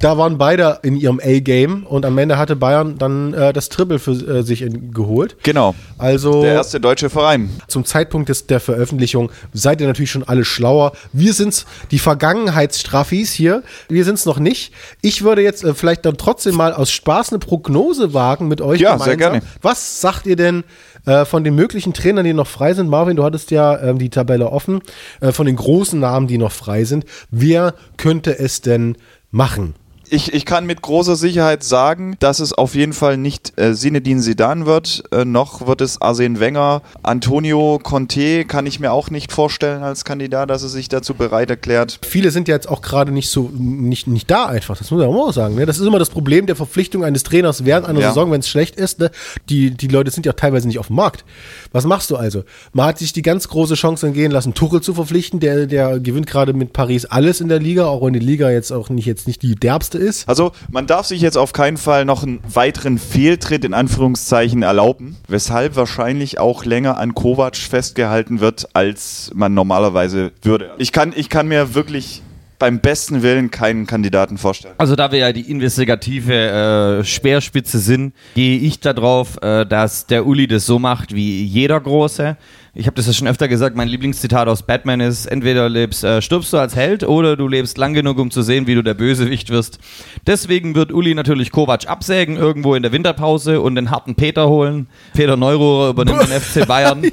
Da waren beide in ihrem A-Game und am Ende hatte Bayern dann äh, das Triple für äh, sich in, geholt. Genau. Also Der erste deutsche Verein. zum Zeitpunkt des, der Veröffentlichung seid ihr natürlich schon alle schlauer. Wir sind's, die Vergangenheitsstraffis hier. Wir sind's noch nicht. Ich würde jetzt äh, vielleicht dann trotzdem mal aus Spaß eine Prognose wagen mit euch. Ja, sehr gerne. Was sagt ihr denn äh, von den möglichen Trainern, die noch frei sind? Marvin, du hattest ja ähm, die Tabelle offen. Äh, von den großen Namen, die noch frei sind. Wer könnte es denn machen? Ich, ich kann mit großer Sicherheit sagen, dass es auf jeden Fall nicht äh, Zinedine Zidane wird, äh, noch wird es Arsene Wenger. Antonio Conte kann ich mir auch nicht vorstellen als Kandidat, dass er sich dazu bereit erklärt. Viele sind ja jetzt auch gerade nicht so nicht, nicht da einfach. Das muss man auch sagen. Ne? Das ist immer das Problem der Verpflichtung eines Trainers während einer Ja. Saison, wenn es schlecht ist. Ne? Die, die Leute sind ja teilweise nicht auf dem Markt. Was machst du also? Man hat sich die ganz große Chance entgehen lassen, Tuchel zu verpflichten. Der, der gewinnt gerade mit Paris alles in der Liga, auch wenn die Liga jetzt auch nicht jetzt nicht die derbste ist. Also man darf sich jetzt auf keinen Fall noch einen weiteren Fehltritt in Anführungszeichen erlauben, weshalb wahrscheinlich auch länger an Kovac festgehalten wird, als man normalerweise würde. Ich kann, ich kann mir wirklich beim besten Willen keinen Kandidaten vorstellen. Also da wir ja die investigative äh, Speerspitze sind, gehe ich darauf, äh, dass der Uli das so macht wie jeder Große. Ich habe das ja schon öfter gesagt, mein Lieblingszitat aus Batman ist, entweder lebst, äh, stirbst du als Held oder du lebst lang genug, um zu sehen, wie du der Bösewicht wirst. Deswegen wird Uli natürlich Kovac absägen, irgendwo in der Winterpause und den harten Peter holen. Peter Neururer übernimmt den FC Bayern.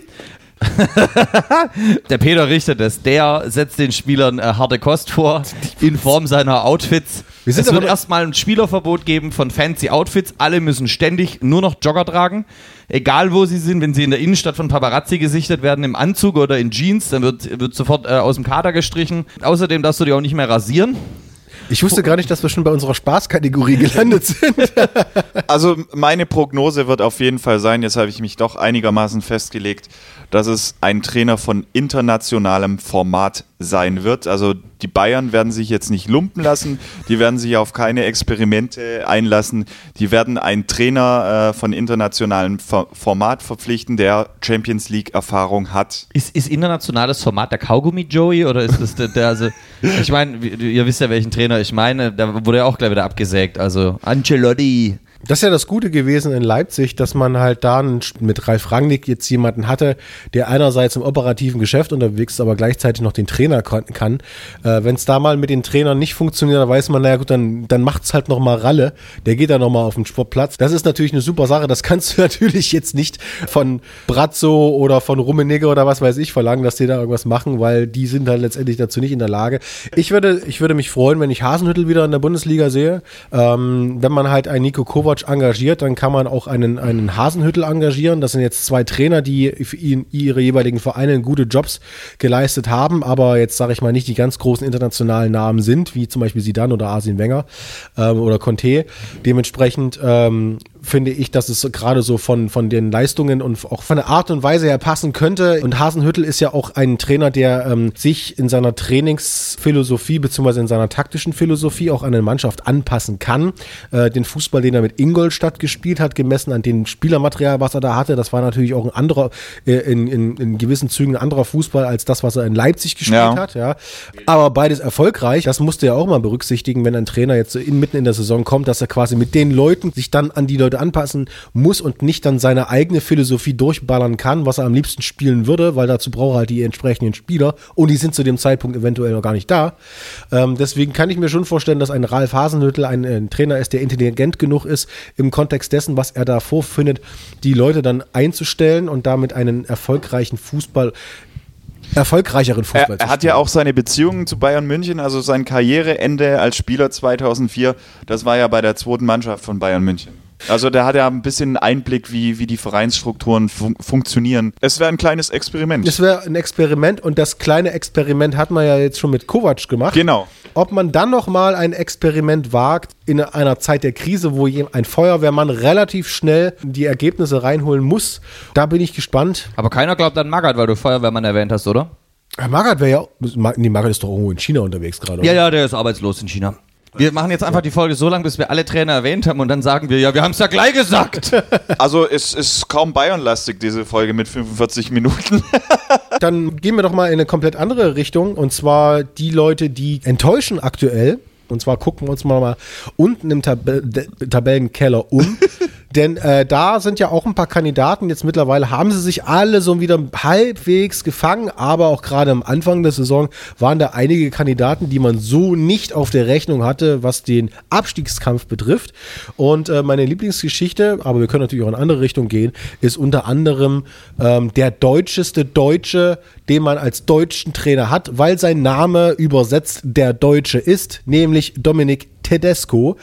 der Peter richtet es. Der setzt den Spielern äh, harte Kost vor in Form seiner Outfits. Wir sind es wird erstmal ein Spielerverbot geben von fancy Outfits. Alle müssen ständig nur noch Jogger tragen. Egal wo sie sind, wenn sie in der Innenstadt von Paparazzi gesichtet werden, im Anzug oder in Jeans, dann wird, wird sofort äh, aus dem Kader gestrichen. Außerdem darfst du dich auch nicht mehr rasieren. Ich wusste gar nicht, dass wir schon bei unserer Spaßkategorie gelandet sind. Also meine Prognose wird auf jeden Fall sein, jetzt habe ich mich doch einigermaßen festgelegt, dass es ein Trainer von internationalem Format sein wird. Also die Bayern werden sich jetzt nicht lumpen lassen, die werden sich auf keine Experimente einlassen, die werden einen Trainer äh, von internationalem Fo- Format verpflichten, der Champions League Erfahrung hat. Ist, ist internationales Format der Kaugummi Joey oder ist das der, der also, ich meine, ihr wisst ja, welchen Trainer ich meine, da wurde ja auch gleich wieder abgesägt, also Ancelotti. Das ist ja das Gute gewesen in Leipzig, dass man halt da mit Ralf Rangnick jetzt jemanden hatte, der einerseits im operativen Geschäft unterwegs ist, aber gleichzeitig noch den Trainer kann. Äh, Wenn es da mal mit den Trainern nicht funktioniert, dann weiß man, naja gut, dann, dann macht's halt noch mal Ralle. Der geht dann noch mal auf den Sportplatz. Das ist natürlich eine super Sache. Das kannst du natürlich jetzt nicht von Brazzo oder von Rummenigge oder was weiß ich verlangen, dass die da irgendwas machen, weil die sind halt letztendlich dazu nicht in der Lage. Ich würde, ich würde mich freuen, wenn ich Hasenhüttel wieder in der Bundesliga sehe. Ähm, wenn man halt einen Nico Kovac engagiert, dann kann man auch einen, einen Hasenhüttel engagieren. Das sind jetzt zwei Trainer, die für ihn, ihre jeweiligen Vereine gute Jobs geleistet haben, aber jetzt sage ich mal nicht die ganz großen internationalen Namen sind, wie zum Beispiel Sidan oder Arsene Wenger ähm, oder Conte. Dementsprechend ähm, finde ich, dass es gerade so von, von den Leistungen und auch von der Art und Weise her passen könnte. Und Hasenhüttel ist ja auch ein Trainer, der ähm, sich in seiner Trainingsphilosophie beziehungsweise in seiner taktischen Philosophie auch an eine Mannschaft anpassen kann. Äh, den Fußball, den er mit Ingolstadt gespielt hat, gemessen an dem Spielermaterial, was er da hatte, das war natürlich auch ein anderer, äh, in, in, in gewissen Zügen ein anderer Fußball als das, was er in Leipzig gespielt Ja. hat. Ja. Aber beides erfolgreich. Das musste ja auch mal berücksichtigen, wenn ein Trainer jetzt in, mitten in der Saison kommt, dass er quasi mit den Leuten sich dann an die Leute anpassen muss und nicht dann seine eigene Philosophie durchballern kann, was er am liebsten spielen würde, weil dazu braucht er halt die entsprechenden Spieler und die sind zu dem Zeitpunkt eventuell noch gar nicht da. Ähm, deswegen kann ich mir schon vorstellen, dass ein Ralf Hasenhüttl ein, ein Trainer ist, der intelligent genug ist, im Kontext dessen, was er da vorfindet, die Leute dann einzustellen und damit einen erfolgreichen Fußball erfolgreicheren Fußball Er, er hat ja auch seine Beziehungen zu Bayern München, also sein Karriereende als Spieler 2004, das war ja bei der zweiten Mannschaft von Bayern München. Also der hat ja ein bisschen Einblick, wie, wie die Vereinsstrukturen fun funktionieren. Es wäre ein kleines Experiment. Es wäre ein Experiment und das kleine Experiment hat man ja jetzt schon mit Kovac gemacht. Genau. Ob man dann noch mal ein Experiment wagt in einer Zeit der Krise, wo ein Feuerwehrmann relativ schnell die Ergebnisse reinholen muss, da bin ich gespannt. Aber keiner glaubt an Magath, weil du Feuerwehrmann erwähnt hast, oder? Herr Magath wäre ja, nee, Magath ist doch irgendwo in China unterwegs gerade. Ja, ja, der ist arbeitslos in China. Wir machen jetzt einfach die Folge so lang, bis wir alle Trainer erwähnt haben und dann sagen wir, ja, wir haben es ja gleich gesagt. Also es ist kaum Bayern-lastig, diese Folge mit 45 Minuten. Dann gehen wir doch mal in eine komplett andere Richtung und zwar die Leute, die enttäuschen aktuell. Und zwar gucken wir uns mal, mal unten im Tab Tabellenkeller um. Denn äh, da sind ja auch ein paar Kandidaten. Jetzt mittlerweile haben sie sich alle so wieder halbwegs gefangen, aber auch gerade am Anfang der Saison waren da einige Kandidaten, die man so nicht auf der Rechnung hatte, was den Abstiegskampf betrifft. Und äh, meine Lieblingsgeschichte, aber wir können natürlich auch in andere Richtung gehen, ist unter anderem ähm, der deutscheste Deutsche, den man als deutschen Trainer hat, weil sein Name übersetzt der Deutsche ist, nämlich Dominik Tedesco.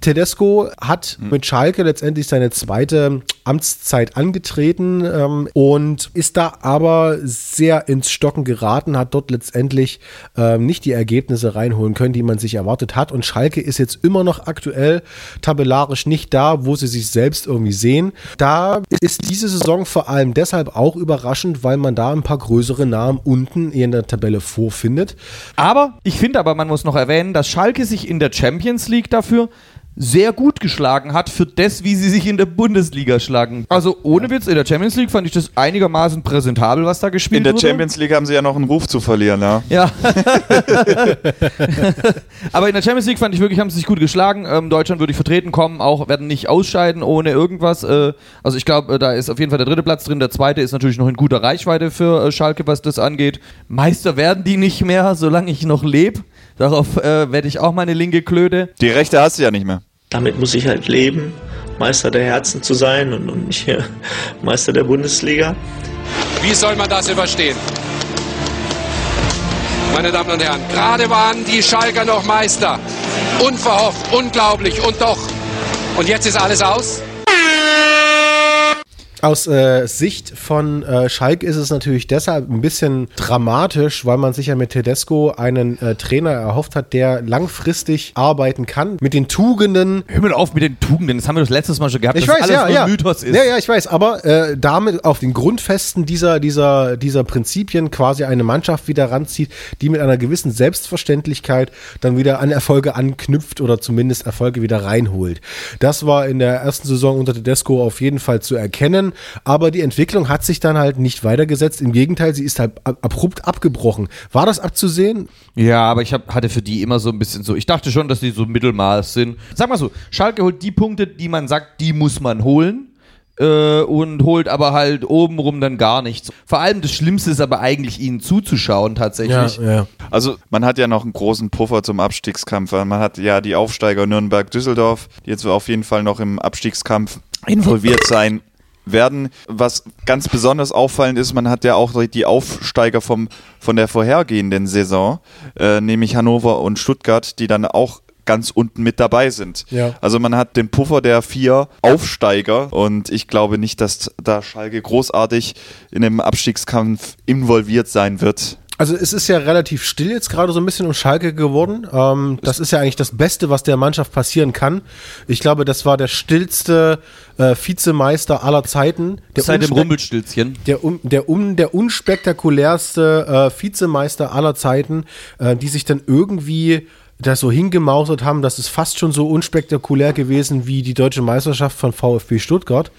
Tedesco hat mit Schalke letztendlich seine zweite Amtszeit angetreten ähm, und ist da aber sehr ins Stocken geraten, hat dort letztendlich ähm, nicht die Ergebnisse reinholen können, die man sich erwartet hat. Und Schalke ist jetzt immer noch aktuell tabellarisch nicht da, wo sie sich selbst irgendwie sehen. Da ist diese Saison vor allem deshalb auch überraschend, weil man da ein paar größere Namen unten in der Tabelle vorfindet. Aber ich finde aber, man muss noch erwähnen, dass Schalke sich in der Champions League dafür sehr gut geschlagen hat für das, wie sie sich in der Bundesliga schlagen. Also ohne Witz, in der Champions League fand ich das einigermaßen präsentabel, was da gespielt In der wurde. Champions League haben sie ja noch einen Ruf zu verlieren, ja. Ja. Aber in der Champions League fand ich wirklich, haben sie sich gut geschlagen. Ähm, Deutschland würde ich vertreten kommen, auch werden nicht ausscheiden ohne irgendwas. Äh, also ich glaube, äh, da ist auf jeden Fall der dritte Platz drin. Der zweite ist natürlich noch in guter Reichweite für äh, Schalke, was das angeht. Meister werden die nicht mehr, solange ich noch lebe. Darauf äh, werde ich auch meine linke Klöte. Die Rechte hast du ja nicht mehr. Damit muss ich halt leben, Meister der Herzen zu sein und, und nicht äh, Meister der Bundesliga. Wie soll man das überstehen? Meine Damen und Herren, gerade waren die Schalker noch Meister. Unverhofft, unglaublich und doch. Und jetzt ist alles aus? Aus äh, Sicht von äh, Schalke ist es natürlich deshalb ein bisschen dramatisch, weil man sich ja mit Tedesco einen äh, Trainer erhofft hat, der langfristig arbeiten kann, mit den Tugenden. Hör mal auf mit den Tugenden, das haben wir das letztes Mal schon gehabt, Ich dass weiß, alles ja, nur ja. Mythos ist. Ja, ja, ich weiß, aber äh, damit auf den Grundfesten dieser, dieser, dieser Prinzipien quasi eine Mannschaft wieder ranzieht, die mit einer gewissen Selbstverständlichkeit dann wieder an Erfolge anknüpft oder zumindest Erfolge wieder reinholt. Das war in der ersten Saison unter Tedesco auf jeden Fall zu erkennen, aber die Entwicklung hat sich dann halt nicht weitergesetzt. Im Gegenteil, sie ist halt ab- abrupt abgebrochen. War das abzusehen? Ja, aber ich hab, hatte für die immer so ein bisschen so, ich dachte schon, dass die so Mittelmaß sind. Sag mal so, Schalke holt die Punkte, die man sagt, die muss man holen. Äh, und holt aber halt obenrum dann gar nichts. Vor allem das Schlimmste ist aber eigentlich ihnen zuzuschauen tatsächlich. ja. Also man hat ja noch einen großen Puffer zum Abstiegskampf. Man hat ja die Aufsteiger Nürnberg-Düsseldorf, die jetzt auf jeden Fall noch im Abstiegskampf involviert sein werden. Was ganz besonders auffallend ist, man hat ja auch die Aufsteiger vom, von der vorhergehenden Saison, äh, nämlich Hannover und Stuttgart, die dann auch ganz unten mit dabei sind. Ja. Also man hat den Puffer der vier Aufsteiger und ich glaube nicht, dass da Schalke großartig in dem Abstiegskampf involviert sein wird. Also es ist ja relativ still jetzt gerade so ein bisschen um Schalke geworden. Ähm, das ist ja eigentlich das Beste, was der Mannschaft passieren kann. Ich glaube, das war der stillste äh, Vizemeister aller Zeiten. Der Seit dem Rumpelstilzchen. Der, um, der, um, der unspektakulärste äh, Vizemeister aller Zeiten, äh, die sich dann irgendwie da so hingemausert haben, das ist fast schon so unspektakulär gewesen wie die deutsche Meisterschaft von VfB Stuttgart.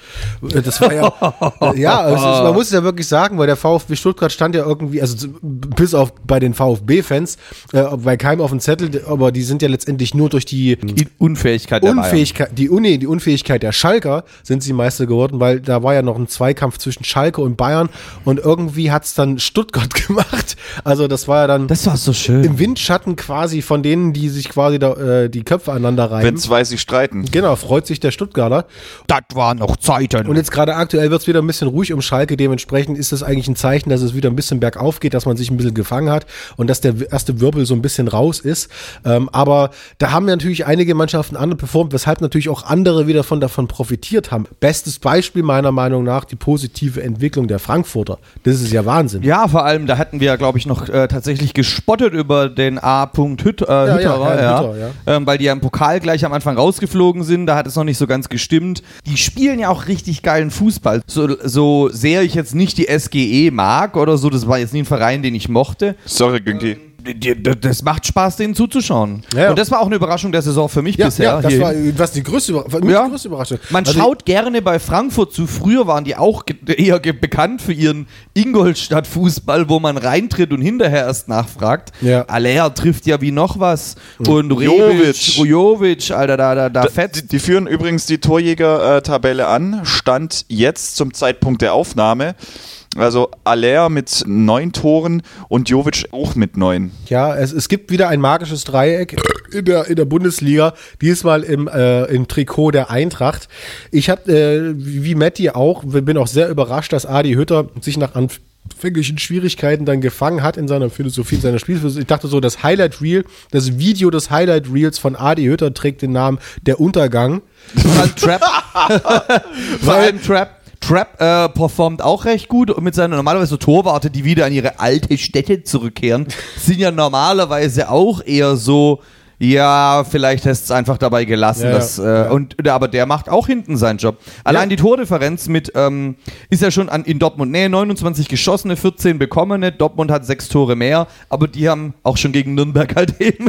Äh, Das war ja, ja, also es man muss es ja wirklich sagen, weil der VfB Stuttgart stand ja irgendwie, also bis auf bei den VfB-Fans, äh, bei keinem auf dem Zettel, aber die sind ja letztendlich nur durch die Die Unfähigkeit der Bayern. Unfähigkeit, die, Uni, die Unfähigkeit der Schalker sind sie Meister geworden, weil da war ja noch ein Zweikampf zwischen Schalke und Bayern und irgendwie hat's dann Stuttgart gemacht. Also das war ja dann Das war so schön. im Windschatten quasi von denen, die sich quasi da, äh, die Köpfe aneinander reiben. Wenn zwei sich streiten. Genau, freut sich der Stuttgarter. Das waren noch Zeiten. Und jetzt gerade aktuell wird's wieder ein bisschen ruhig um Schalke. Dementsprechend ist das eigentlich ein Zeichen, dass es wieder ein bisschen bergauf geht, dass man sich ein bisschen gefangen hat und dass der erste Wirbel so ein bisschen raus ist. Ähm, aber da haben ja natürlich einige Mannschaften andere performt, weshalb natürlich auch andere wieder von davon profitiert haben. Bestes Beispiel meiner Meinung nach die positive Entwicklung der Frankfurter. Das ist ja Wahnsinn. Ja, vor allem, da hatten wir, glaube ich, noch äh, tatsächlich gespottet über den A. Hüt, äh, ja, Hütterer, Herr ja, Hütter, ja. Ähm, weil die ja im Pokal gleich am Anfang rausgeflogen sind, da hat es noch nicht so ganz gestimmt. Die spielen ja auch richtig geilen Fußball. So, so sehr ich jetzt nicht die SGE mag oder so, das war jetzt nie ein Verein, den ich mochte. Sorry, Günki. Die- Das macht Spaß, denen zuzuschauen. Ja. Und das war auch eine Überraschung der Saison für mich Ja, bisher. ja das hier. war was die größte, Überra- für mich Ja. die größte Überraschung. Man Also- schaut gerne bei Frankfurt zu. Früher waren die auch eher bekannt für ihren Ingolstadt-Fußball, wo man reintritt und hinterher erst nachfragt. Ja. Aller trifft ja wie noch was. Und Jovic. Rebic, Rujovic, Alter, da, da, da Da- fett. Die, die führen übrigens die Torjäger-Tabelle an. Stand jetzt zum Zeitpunkt der Aufnahme. Also Aller mit neun Toren und Jovic auch mit neun. Ja, es, es gibt wieder ein magisches Dreieck in der, in der Bundesliga, diesmal im, äh, im Trikot der Eintracht. Ich habe, äh, wie Matti auch, bin auch sehr überrascht, dass Adi Hütter sich nach anfänglichen Schwierigkeiten dann gefangen hat in seiner Philosophie, in seiner Spielphilosophie. Ich dachte so, das Highlight Reel, das Video des Highlight Reels von Adi Hütter trägt den Namen Der Untergang. Trap. Vor allem Trap. Trap äh, performt auch recht gut und mit seinen normalerweise Torwarte, die wieder an ihre alte Stätte zurückkehren, sind ja normalerweise auch eher so, ja, vielleicht hast es einfach dabei gelassen. Ja, dass, ja. äh, und, aber der macht auch hinten seinen Job. Allein die Tordifferenz mit, ähm, ist ja schon an, in Dortmund Nähe, 29 geschossene, 14 bekommene. Dortmund hat sechs Tore mehr, aber die haben auch schon gegen Nürnberg halt eben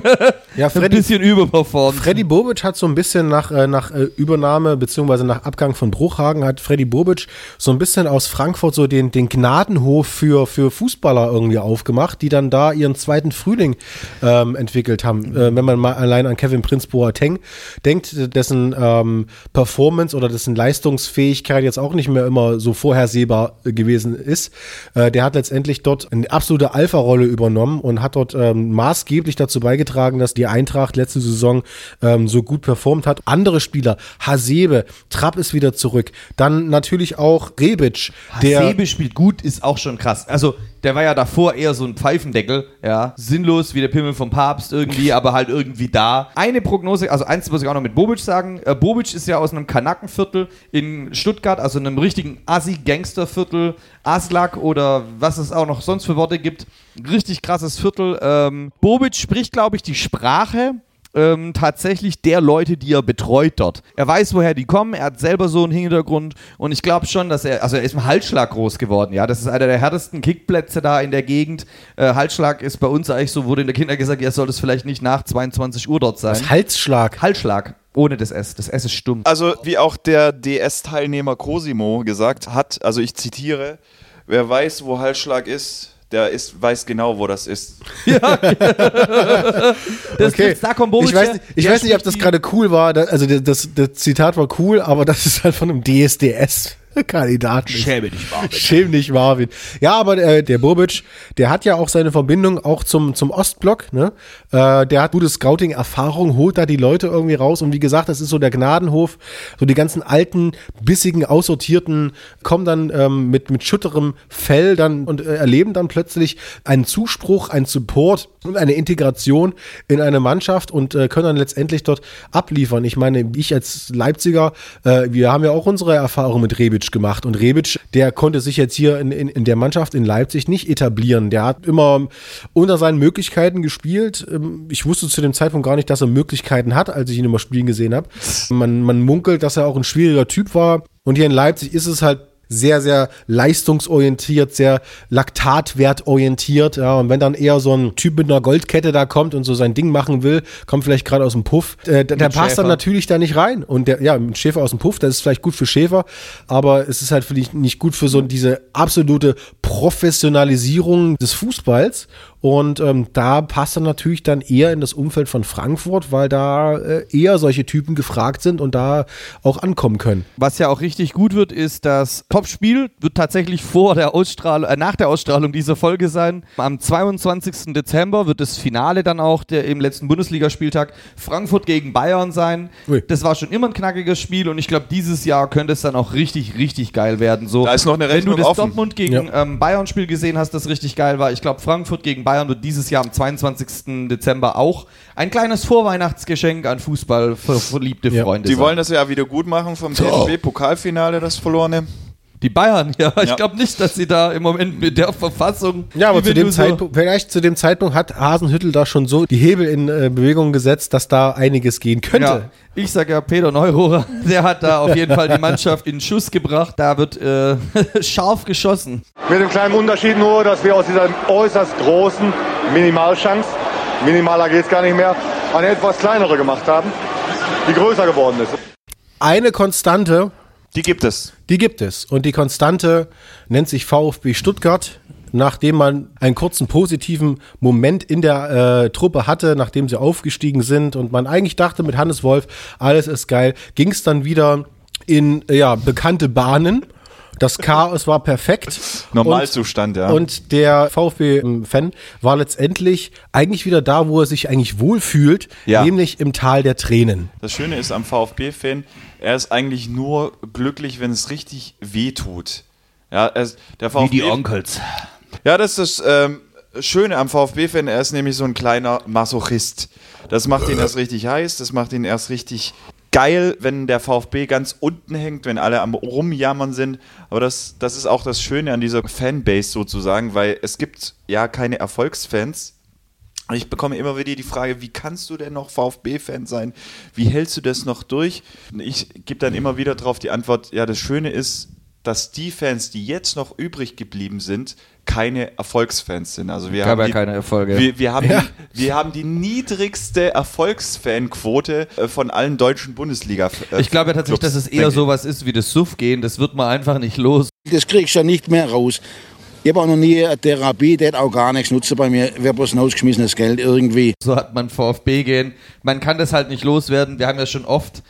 Ja, ein Freddy- bisschen überperformt. Freddy Bobic hat so ein bisschen nach, äh, nach äh, Übernahme beziehungsweise nach Abgang von Bruchhagen hat Freddy Bobic so ein bisschen aus Frankfurt so den, den Gnadenhof für, für Fußballer irgendwie aufgemacht, die dann da ihren zweiten Frühling ähm, entwickelt haben. Äh, wenn man allein an Kevin Prinz Boateng denkt, dessen ähm, Performance oder dessen Leistungsfähigkeit jetzt auch nicht mehr immer so vorhersehbar gewesen ist. Äh, der hat letztendlich dort eine absolute Alpha-Rolle übernommen und hat dort ähm, maßgeblich dazu beigetragen, dass die Eintracht letzte Saison ähm, so gut performt hat. Andere Spieler, Hasebe, Trapp ist wieder zurück. Dann natürlich auch Rebic, der Hasebe spielt gut, ist auch schon krass. Also der war ja davor eher so ein Pfeifendeckel, ja. Sinnlos wie der Pimmel vom Papst irgendwie, aber halt irgendwie da. Eine Prognose, also eins muss ich auch noch mit Bobic sagen. Äh, Bobic ist ja aus einem Kanackenviertel in Stuttgart, also einem richtigen Assi-Gangsterviertel, Aslak oder was es auch noch sonst für Worte gibt. Richtig krasses Viertel. Ähm, Bobic spricht, glaube ich, die Sprache ähm, tatsächlich der Leute, die er betreut dort. Er weiß, woher die kommen, er hat selber so einen Hintergrund und ich glaube schon, dass er, also er ist im Halsschlag groß geworden, ja, das ist einer der härtesten Kickplätze da in der Gegend. Äh, Halsschlag ist bei uns eigentlich so, wurde in der Kinder gesagt, ja, soll das vielleicht nicht nach 22 Uhr dort sein. Was, Halsschlag? Halsschlag. Ohne das S. Das S ist stumm. Also, wie auch der DS-Teilnehmer Cosimo gesagt hat, also ich zitiere, wer weiß, wo Halsschlag ist, der ist, weiß genau, wo das ist. Das okay. gibt's, da kommt Bobic ich weiß nicht, ich weiß nicht, ob das gerade cool war. Also das, das, das Zitat war cool, aber das ist halt von einem DSDS. Kandidaten. Schäme dich, Marvin. Schäm dich, Marvin. Ja, aber äh, der Bobic, der hat ja auch seine Verbindung auch zum, zum Ostblock. Ne? Äh, der hat gute Scouting-Erfahrung, holt da die Leute irgendwie raus. Und wie gesagt, das ist so der Gnadenhof. So die ganzen alten, bissigen, aussortierten kommen dann ähm, mit, mit schütterem Fell dann und äh, erleben dann plötzlich einen Zuspruch, einen Support und eine Integration in eine Mannschaft und äh, können dann letztendlich dort abliefern. Ich meine, ich als Leipziger, äh, wir haben ja auch unsere Erfahrung mit Rebic gemacht und Rebic, der konnte sich jetzt hier in, in, in der Mannschaft in Leipzig nicht etablieren. Der hat immer unter seinen Möglichkeiten gespielt. Ähm, Ich wusste zu dem Zeitpunkt gar nicht, dass er Möglichkeiten hat, als ich ihn immer spielen gesehen habe. Man, man munkelt, dass er auch ein schwieriger Typ war. Und hier in Leipzig ist es halt sehr, sehr leistungsorientiert, sehr laktatwertorientiert. Ja, und wenn dann eher so ein Typ mit einer Goldkette da kommt und so sein Ding machen will, kommt vielleicht gerade aus dem Puff, äh, der, der passt Schäfer. dann natürlich da nicht rein. Und der, ja, mit Schäfer aus dem Puff, das ist vielleicht gut für Schäfer, aber es ist halt vielleicht nicht gut für so diese absolute Professionalisierung des Fußballs. Und ähm, da passt er natürlich dann eher in das Umfeld von Frankfurt, weil da äh, eher solche Typen gefragt sind und da auch ankommen können. Was ja auch richtig gut wird, ist das Topspiel wird tatsächlich vor der Ausstrahlung, äh, nach der Ausstrahlung dieser Folge sein. Am 22. Dezember wird das Finale dann auch der im letzten Bundesligaspieltag Frankfurt gegen Bayern sein. Ui. Das war schon immer ein knackiges Spiel und ich glaube, dieses Jahr könnte es dann auch richtig, richtig geil werden. So, Da ist noch eine wenn du Rechnung das offen. Dortmund gegen ähm, Bayern-Spiel gesehen hast, das richtig geil war. Ich glaube, Frankfurt gegen Bayern wird dieses Jahr am 22. Dezember auch ein kleines Vorweihnachtsgeschenk an Fußball für verliebte Freunde Die sein. wollen das ja wieder gut machen vom DFB-Pokalfinale, das verlorene. Die Bayern, ja. Ich Ja. glaube nicht, dass sie da im Moment mit der Verfassung. Ja, aber zu dem du so- Zeitpunkt, vielleicht zu dem Zeitpunkt hat Hasenhüttel da schon so die Hebel in äh, Bewegung gesetzt, dass da einiges gehen könnte. Ja, ich sag ja, Peter Neurohrer, der hat da auf jeden Fall die Mannschaft in Schuss gebracht. Da wird äh, scharf geschossen. Mit dem kleinen Unterschied nur, dass wir aus dieser äußerst großen Minimalchance, minimaler geht's gar nicht mehr, eine etwas kleinere gemacht haben, die größer geworden ist. Eine Konstante, Die gibt es. die gibt es. Und die Konstante nennt sich VfB Stuttgart. Nachdem man einen kurzen positiven Moment in der äh, Truppe hatte, nachdem sie aufgestiegen sind und man eigentlich dachte mit Hannes Wolf, alles ist geil, ging es dann wieder in ja, bekannte Bahnen. Das Chaos war perfekt. Normalzustand, ja. Und der VfB-Fan war letztendlich eigentlich wieder da, wo er sich eigentlich wohlfühlt, Ja. nämlich im Tal der Tränen. Das Schöne ist am VfB-Fan, er ist eigentlich nur glücklich, wenn es richtig weh tut. Ja, er der VfB, Wie die Onkels. Ja, das ist das ähm, Schöne am VfB-Fan, er ist nämlich so ein kleiner Masochist. Das macht ihn erst richtig heiß, das macht ihn erst richtig geil, wenn der VfB ganz unten hängt, wenn alle am Rumjammern sind. Aber das, das ist auch das Schöne an dieser Fanbase sozusagen, weil es gibt ja keine Erfolgsfans. Ich bekomme immer wieder die Frage, wie kannst du denn noch VfB-Fan sein? Wie hältst du das noch durch? Ich gebe dann immer wieder darauf die Antwort, ja, das Schöne ist, dass die Fans, die jetzt noch übrig geblieben sind, keine Erfolgsfans sind. Also wir Gab haben ja die, keine Erfolge. Wir, wir, haben Ja. die, wir haben die niedrigste Erfolgsfanquote äh, von allen deutschen Bundesliga. äh, Ich glaube ja tatsächlich, dass es eher sowas ist wie das Suffgehen. Das wird man einfach nicht los. Das kriegst du ja nicht mehr raus. Ich habe auch noch nie eine Therapie, die hat auch gar nichts nutzen bei mir. Wäre bloß ein ausgeschmissenes Geld irgendwie. So hat man VfB gehen. Man kann das halt nicht loswerden. Wir haben ja schon oft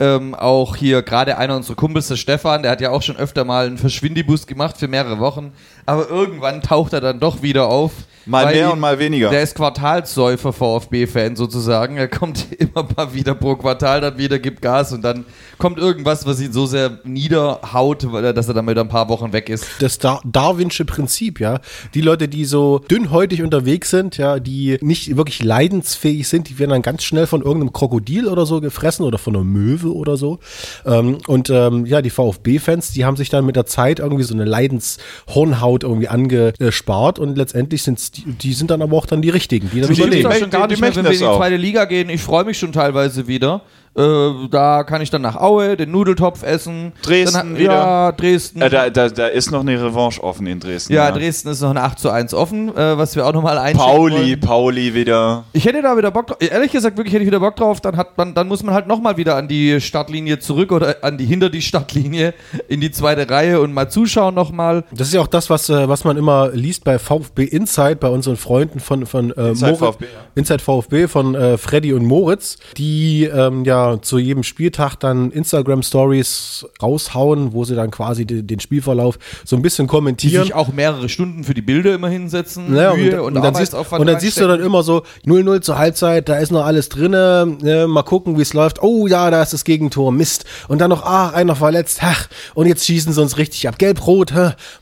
ähm, auch hier gerade einer unserer Kumpels, der Stefan, der hat ja auch schon öfter mal einen Verschwindibus gemacht für mehrere Wochen. Aber irgendwann taucht er dann doch wieder auf. Mal mehr und mal weniger. Der ist Quartalssäufer VfB-Fan sozusagen. Er kommt immer mal wieder pro Quartal, dann wieder gibt Gas und dann kommt irgendwas, was ihn so sehr niederhaut, er- dass er dann wieder ein paar Wochen weg ist. das Dar Darwinsche Prinzip, ja. Die Leute, die so dünnhäutig unterwegs sind, ja, die nicht wirklich leidensfähig sind, die werden dann ganz schnell von irgendeinem Krokodil oder so gefressen oder von einer Möwe oder so. Ähm, und ähm, ja, die VfB-Fans, die haben sich dann mit der Zeit irgendwie so eine Leidenshornhaut irgendwie angespart und letztendlich sind die, die sind dann aber auch dann die richtigen, die dann Ich überleben. schon gar nicht mehr, wenn wir in die zweite Liga gehen. Ich freue mich schon teilweise wieder. Äh, da kann ich dann nach Aue den Nudeltopf essen. Dresden dann, wieder. Ja, Dresden. Äh, da, da, da ist noch eine Revanche offen in Dresden. ja, Dresden ist noch ein 8 zu 1 offen, äh, was wir auch nochmal einschicken Pauli, wollen. Pauli wieder. Ich hätte da wieder Bock drauf. Ehrlich gesagt, wirklich hätte ich wieder Bock drauf. Dann, hat man, dann muss man halt nochmal wieder an die Startlinie zurück oder an die hinter die Startlinie in die zweite Reihe und mal zuschauen nochmal. Das ist ja auch das, was, äh, was man immer liest bei VfB Insight, bei unseren Freunden von, von äh, Inside Moritz- VfB, ja. Inside VfB von äh, Freddy und Moritz, die ähm, ja zu jedem Spieltag dann Instagram-Stories raushauen, wo sie dann quasi de, den Spielverlauf so ein bisschen Die kommentieren. sich auch mehrere Stunden für die Bilder immer hinsetzen. Ja, Mühe und, und, und, dann siehst, und dann siehst du dann immer so 0-0 zur Halbzeit, da ist noch alles drinne, ne, mal gucken, wie es läuft. Oh ja, da ist das Gegentor, Mist. Und dann noch, ah, einer verletzt, ach, und jetzt schießen sie uns richtig ab. Gelb-Rot,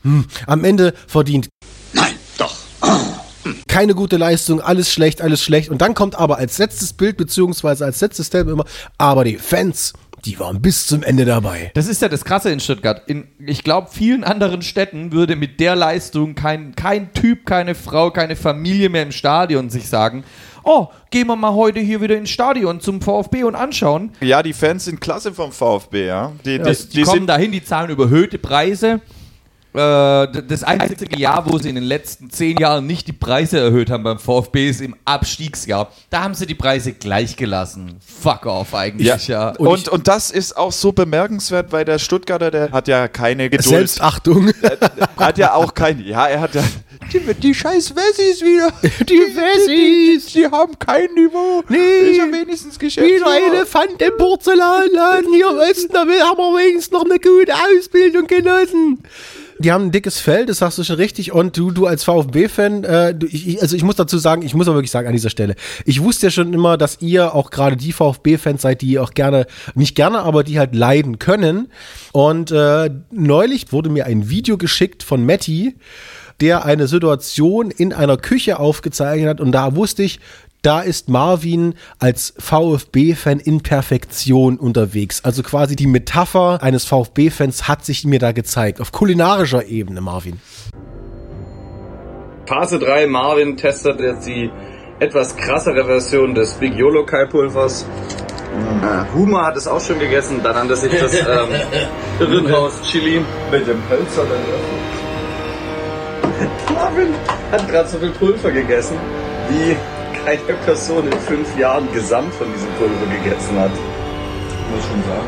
hm. am Ende verdient. Keine gute Leistung, alles schlecht, alles schlecht. Und dann kommt aber als letztes Bild, beziehungsweise als letztes Statement immer, aber die Fans, die waren bis zum Ende dabei. Das ist ja das Krasse in Stuttgart. In, ich glaube, vielen anderen Städten würde mit der Leistung kein, kein Typ, keine Frau, keine Familie mehr im Stadion sich sagen, oh, gehen wir mal heute hier wieder ins Stadion zum VfB und anschauen. Ja, die Fans sind klasse vom VfB, ja. Die, die, Das, die, kommen dahin, die zahlen überhöhte Preise. Äh, das einzige Jahr, wo sie in den letzten zehn Jahren nicht die Preise erhöht haben beim VfB, ist im Abstiegsjahr. Da haben sie die Preise gleich gelassen. Fuck off eigentlich, ja. Und, und, das ist auch so bemerkenswert, weil der Stuttgarter, der hat ja keine Geduld. Selbstachtung. Hat ja auch keine. Ja, er hat ja. Die, die scheiß Wessis wieder. Die Wessis. Die, die haben kein Niveau. Nee. Ich hab wenigstens geschätzt. Wieder Elefant im Porzellanladen hier im Osten, da haben wir wenigstens noch eine gute Ausbildung genossen. Die haben ein dickes Fell, das sagst du schon richtig. Und du, du als VfB-Fan, äh, ich- also ich muss dazu sagen, ich muss aber wirklich sagen an dieser Stelle, ich wusste ja schon immer, dass ihr auch gerade die VfB-Fans seid, die auch gerne, nicht gerne, aber die halt leiden können. Und äh, neulich wurde mir ein Video geschickt von Matti, der eine Situation in einer Küche aufgezeichnet hat. Und da wusste ich, da ist Marvin als VfB-Fan in Perfektion unterwegs. Also quasi die Metapher eines VfB-Fans hat sich mir da gezeigt. Auf kulinarischer Ebene, Marvin. Phase 3, Marvin testet jetzt die etwas krassere Version des Big Yolo Kai Pulvers. Äh, Huma hat es auch schon gegessen, dann nannte sich das ähm, Irrenhaus Chili. Mit dem Hölzer Marvin hat gerade so viel Pulver gegessen, wie keine Person in fünf Jahren gesamt von diesem Pulver gegessen hat. Muss schon sagen.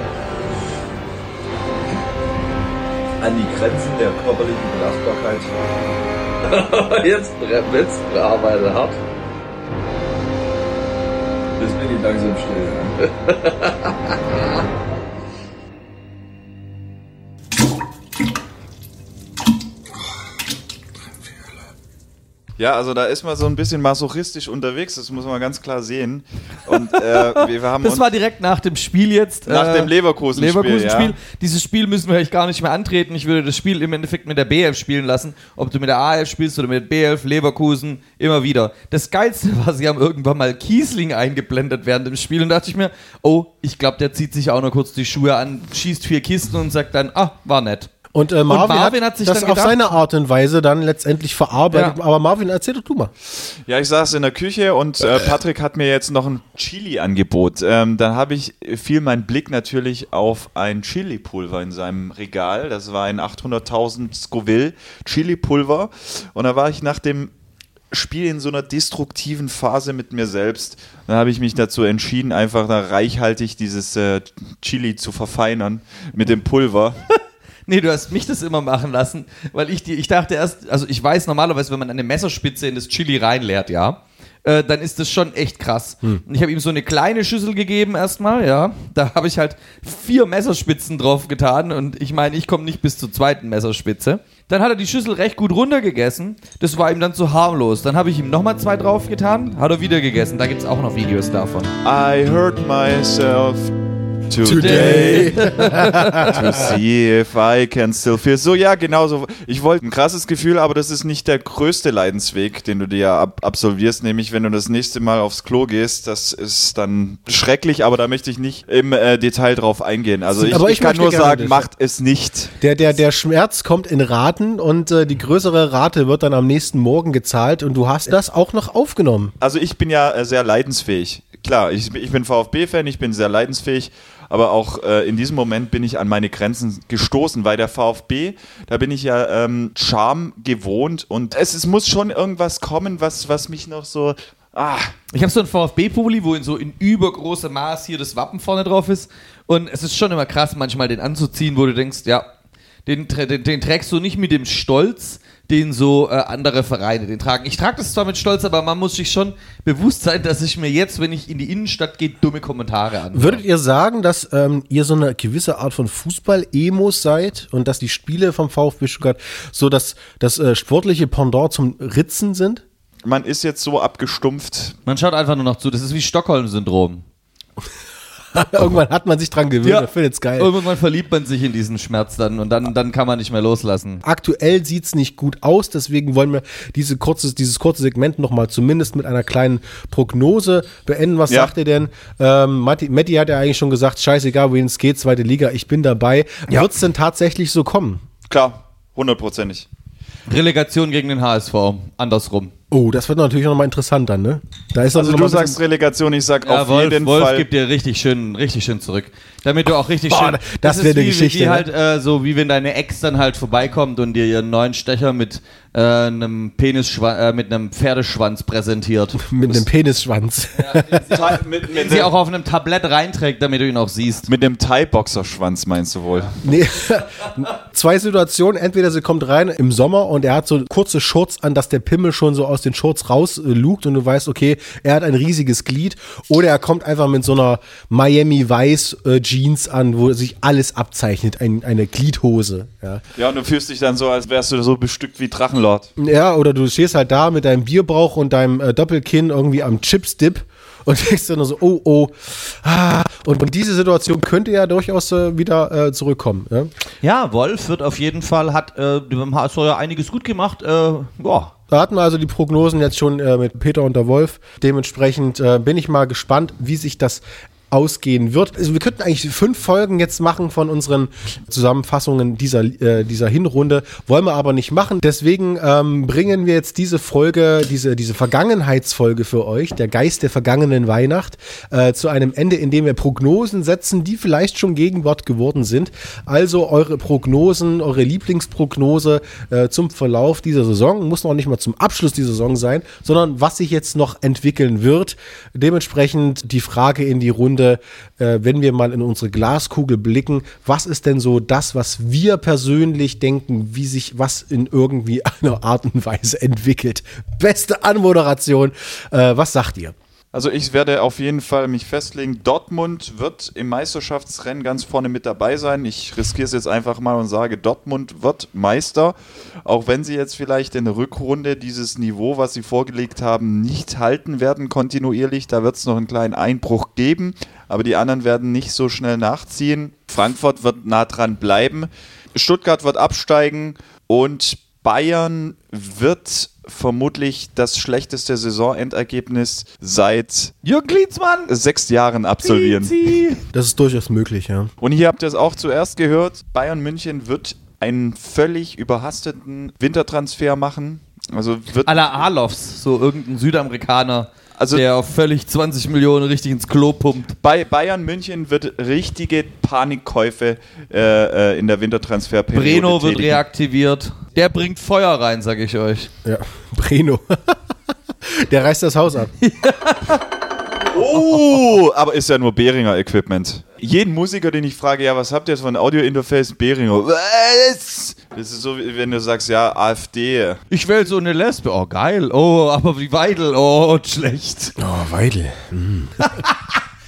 An die Grenzen der körperlichen Belastbarkeit. jetzt jetzt arbeitet hart. Jetzt bin ich langsam still. Ja, also da ist man so ein bisschen masochistisch unterwegs, das muss man ganz klar sehen. Und äh, wir, haben Das war direkt nach dem Spiel jetzt. Nach dem Leverkusen-Spiel, Leverkusen-Spiel. ja. Dieses Spiel müssen wir eigentlich gar nicht mehr antreten. Ich würde das Spiel im Endeffekt mit der B11 spielen lassen. Ob du mit der A11 spielst oder mit B11, Leverkusen, immer wieder. Das Geilste war, sie haben irgendwann mal Kiesling eingeblendet während dem Spiel und dachte ich mir, oh, ich glaube, der zieht sich auch noch kurz die Schuhe an, schießt vier Kisten und sagt dann, ah, war nett. Und, äh, Marvin, Marvin hat, hat sich das dann auf gedacht- seine Art und Weise dann letztendlich verarbeitet. Ja. Aber Marvin, erzähl doch du mal. Ja, ich saß in der Küche und äh, Patrick hat mir jetzt noch ein Chili-Angebot. Ähm, dann habe ich fiel mein Blick natürlich auf ein Chili-Pulver in seinem Regal. Das war ein 800.000 Scoville Chili-Pulver. Und da war ich nach dem Spiel in so einer destruktiven Phase mit mir selbst. Dann habe ich mich dazu entschieden, einfach da reichhaltig dieses äh, Chili zu verfeinern mit dem Pulver. Nee, du hast mich das immer machen lassen, weil ich die, ich dachte erst, also ich weiß normalerweise, wenn man eine Messerspitze in das Chili reinleert, ja, äh, dann ist das schon echt krass. Und ich habe ihm so eine kleine Schüssel gegeben erstmal, ja. Da habe ich halt vier Messerspitzen drauf getan und ich meine, ich komme nicht bis zur zweiten Messerspitze. Dann hat er die Schüssel recht gut runtergegessen. Das war ihm dann zu harmlos. Dann habe ich ihm nochmal zwei drauf getan, hat er wieder gegessen. Da gibt es auch noch Videos davon. I hurt myself Today. to see if I can still feel. So, ja, genau so. Ich wollte ein krasses Gefühl, aber das ist nicht der größte Leidensweg, den du dir ab absolvierst. Nämlich, wenn du das nächste Mal aufs Klo gehst, das ist dann schrecklich, aber da möchte ich nicht im äh, Detail drauf eingehen. Also ich, ich, ich kann nur sagen, das. macht es nicht. Der, der, der Schmerz kommt in Raten und äh, die größere Rate wird dann am nächsten Morgen gezahlt und du hast das auch noch aufgenommen. Also ich bin ja äh, sehr leidensfähig. Klar, ich, ich bin VfB-Fan, ich bin sehr leidensfähig, aber auch äh, in diesem Moment bin ich an meine Grenzen gestoßen, weil der VfB, da bin ich ja ähm, Charme gewohnt und es, es muss schon irgendwas kommen, was, was mich noch so... Ah, Ich habe so ein VfB-Pulli, wo in so in übergroßem Maß hier das Wappen vorne drauf ist. Und es ist schon immer krass, manchmal den anzuziehen, wo du denkst, ja, den, den, den trägst du nicht mit dem Stolz, den so äh, andere Vereine den tragen. Ich trage das zwar mit Stolz, aber man muss sich schon bewusst sein, dass ich mir jetzt, wenn ich in die Innenstadt gehe, dumme Kommentare an. Würdet ihr sagen, dass ähm, ihr so eine gewisse Art von Fußball-Emos seid und dass die Spiele vom VfB Stuttgart so das, das äh, sportliche Pendant zum Ritzen sind? man ist jetzt so abgestumpft. Man schaut einfach nur noch zu. Das ist wie Stockholm-Syndrom. Irgendwann hat man sich dran gewöhnt Ja. und findet es geil. Irgendwann verliebt man sich in diesen Schmerz dann und dann, dann kann man nicht mehr loslassen. Aktuell sieht's nicht gut aus, deswegen wollen wir diese kurze, dieses kurze Segment nochmal zumindest mit einer kleinen Prognose beenden. Was Ja. sagt ihr denn? Ähm, Matti, Matti hat ja eigentlich schon gesagt, scheißegal, wohin es geht, zweite Liga, ich bin dabei. Wird's denn tatsächlich so kommen? Klar, hundertprozentig. Relegation gegen den HSV. Andersrum. Oh, das wird natürlich noch mal interessant dann, ne? Da ist Also du sagst Relegation, ich sag Ja, auf Wolf, jeden Wolf Fall. gibt dir richtig schön, richtig schön zurück. Damit du auch richtig Boah, schön. das ist wär eine wie, Geschichte, Wie ne? halt, äh, so wie wenn deine Ex dann halt vorbeikommt und dir ihren neuen Stecher mit äh, einem Penis, äh, mit einem Pferdeschwanz präsentiert. mit einem Penisschwanz. mit, Den sie auch auf einem Tablett reinträgt, damit du ihn auch siehst. mit dem Thai-Boxerschwanz meinst du wohl? Nee, zwei Situationen. Entweder sie kommt rein im Sommer und er hat so kurze Shorts an, dass der Pimmel schon so aus den Shorts raus äh, und du weißt, okay, er hat ein riesiges Glied. Oder er kommt einfach mit so einer Miami Weiß äh, Jeans an, wo sich alles abzeichnet, ein, eine Gliedhose. Ja. Ja, und du fühlst dich dann so, als wärst du so bestückt wie Drachenlord. Ja, oder du stehst halt da mit deinem Bierbauch und deinem äh, Doppelkinn irgendwie am Chips-Dip und denkst nur so, oh, oh. Ah. Und, und diese Situation könnte ja durchaus äh, wieder äh, zurückkommen. Ja? Ja, Wolf wird auf jeden Fall, hat äh, beim HSV ja einiges gut gemacht. Äh, boah. Da hatten wir also die Prognosen jetzt schon äh, mit Peter und der Wolf. Dementsprechend äh, bin ich mal gespannt, wie sich das ausgehen wird. Also wir könnten eigentlich fünf Folgen jetzt machen von unseren Zusammenfassungen dieser, äh, dieser Hinrunde, wollen wir aber nicht machen. Deswegen ähm, bringen wir jetzt diese Folge, diese, diese Vergangenheitsfolge für euch, der Geist der vergangenen Weihnacht, äh, zu einem Ende, indem wir Prognosen setzen, die vielleicht schon Gegenwart geworden sind. Also eure Prognosen, eure Lieblingsprognose äh, zum Verlauf dieser Saison, muss noch nicht mal zum Abschluss dieser Saison sein, sondern was sich jetzt noch entwickeln wird. Dementsprechend die Frage in die Runde, äh, wenn wir mal in unsere Glaskugel blicken, was ist denn so das, was wir persönlich denken, wie sich was in irgendwie einer Art und Weise entwickelt? Beste Anmoderation. Äh, was sagt ihr? Also ich werde auf jeden Fall mich festlegen, Dortmund wird im Meisterschaftsrennen ganz vorne mit dabei sein. Ich riskiere es jetzt einfach mal und sage, Dortmund wird Meister, auch wenn sie jetzt vielleicht in der Rückrunde dieses Niveau, was sie vorgelegt haben, nicht halten werden kontinuierlich. Da wird es noch einen kleinen Einbruch geben, aber die anderen werden nicht so schnell nachziehen. Frankfurt wird nah dran bleiben, Stuttgart wird absteigen und Bayern wird vermutlich das schlechteste Saisonendergebnis seit Jürgen Klinsmann! sechs Jahren absolvieren. Das ist durchaus möglich, ja. Und hier habt ihr es auch zuerst gehört. Bayern München wird einen völlig überhasteten Wintertransfer machen. Also wird A la Alofs, so irgendein Südamerikaner, Also- der auf völlig 20 Millionen richtig ins Klo pumpt. bei Bayern München wird richtige Panikkäufe äh, äh, in der Wintertransferperiode Breno wird tätigen. reaktiviert. Der bringt Feuer rein, sag ich euch. Ja, Breno. Der reißt das Haus ab. Oh, aber ist ja nur Behringer Equipment. jeden Musiker, den ich frage, ja, was habt ihr jetzt von Audio-Interface? Behringer. Was? Das ist so, wie wenn du sagst, ja, AfD. Ich will so eine Lesbe. Oh, geil. Oh, aber wie Weidel. Oh, schlecht. Oh, Weidel.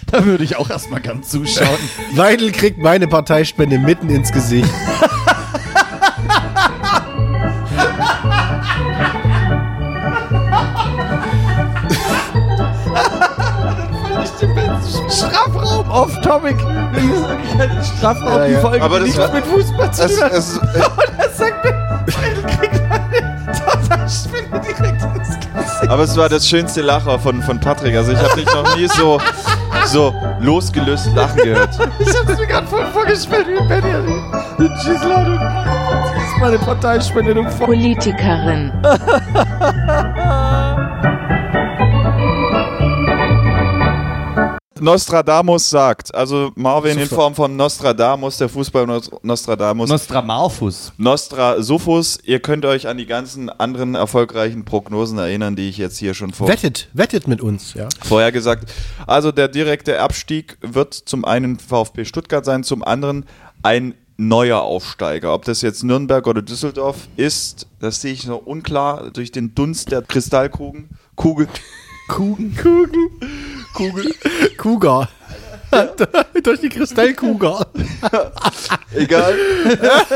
Da würde ich auch erstmal ganz zuschauen. Weidel kriegt meine Parteispende mitten ins Gesicht. Strafraum off-topic. Strafraum, Ja, die ja. Folge, Aber die das nichts war- mit Fußball zu tun hat. es- Und er sagt mir, kriegt eine Parteispende direkt ins Gesicht. Aber es war das schönste Lacher von, von Patrick. Also ich habe dich noch nie so, so losgelöst lachen gehört. Ich hab's mir gerade voll vorgestellt, wie Benny die Schießladung. Das ist meine Parteispende. Politikerin. Nostradamus sagt, also Marvin in Form von Nostradamus, der Fußball Nostradamus. Nostramarfus. Nostrasufus, ihr könnt euch an die ganzen anderen erfolgreichen Prognosen erinnern, die ich jetzt hier schon vor Wettet, wettet mit uns, ja. vorher gesagt. Also der direkte Abstieg wird zum einen VfB Stuttgart sein, zum anderen ein neuer Aufsteiger. Ob das jetzt Nürnberg oder Düsseldorf ist, das sehe ich noch unklar durch den Dunst der Kristallkugeln. Kugel. Kugen. Kugen. Kugel. Kuga. Durch die Kristallkuga. Egal.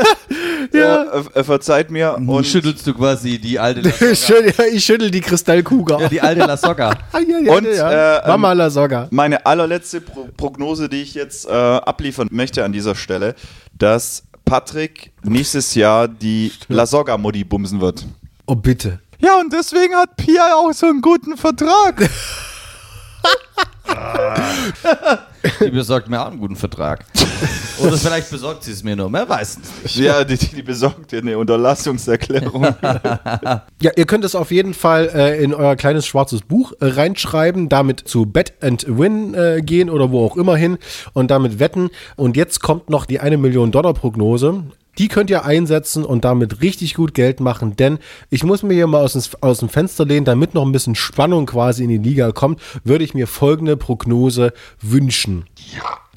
ja. äh, verzeiht mir. Und schüttelst du quasi die alte La Ich schüttel, die Kristallkuga. Ja, die alte La Soga. Ah, ja, ja, Und ja. äh, Mama ähm, La Soga. meine allerletzte Pro Prognose, die ich jetzt äh, abliefern möchte an dieser Stelle, dass Patrick nächstes Jahr die La Soga-Modi bumsen wird. Oh, bitte. Ja, und deswegen hat Pia auch so einen guten Vertrag. Die besorgt mir auch einen guten Vertrag. Oder vielleicht besorgt sie es mir nur, wer weiß es nicht. ja, die, die besorgt dir eine Unterlassungserklärung. Ja, ihr könnt es auf jeden Fall äh, in euer kleines schwarzes Buch äh, reinschreiben, damit zu Bet and Win äh, gehen oder wo auch immer hin und damit wetten. Und jetzt kommt noch die eine Million Dollar Prognose. Die könnt ihr einsetzen und damit richtig gut Geld machen, denn ich muss mir hier mal aus dem, aus dem Fenster lehnen, damit noch ein bisschen Spannung quasi in die Liga kommt, würde ich mir folgende Prognose wünschen.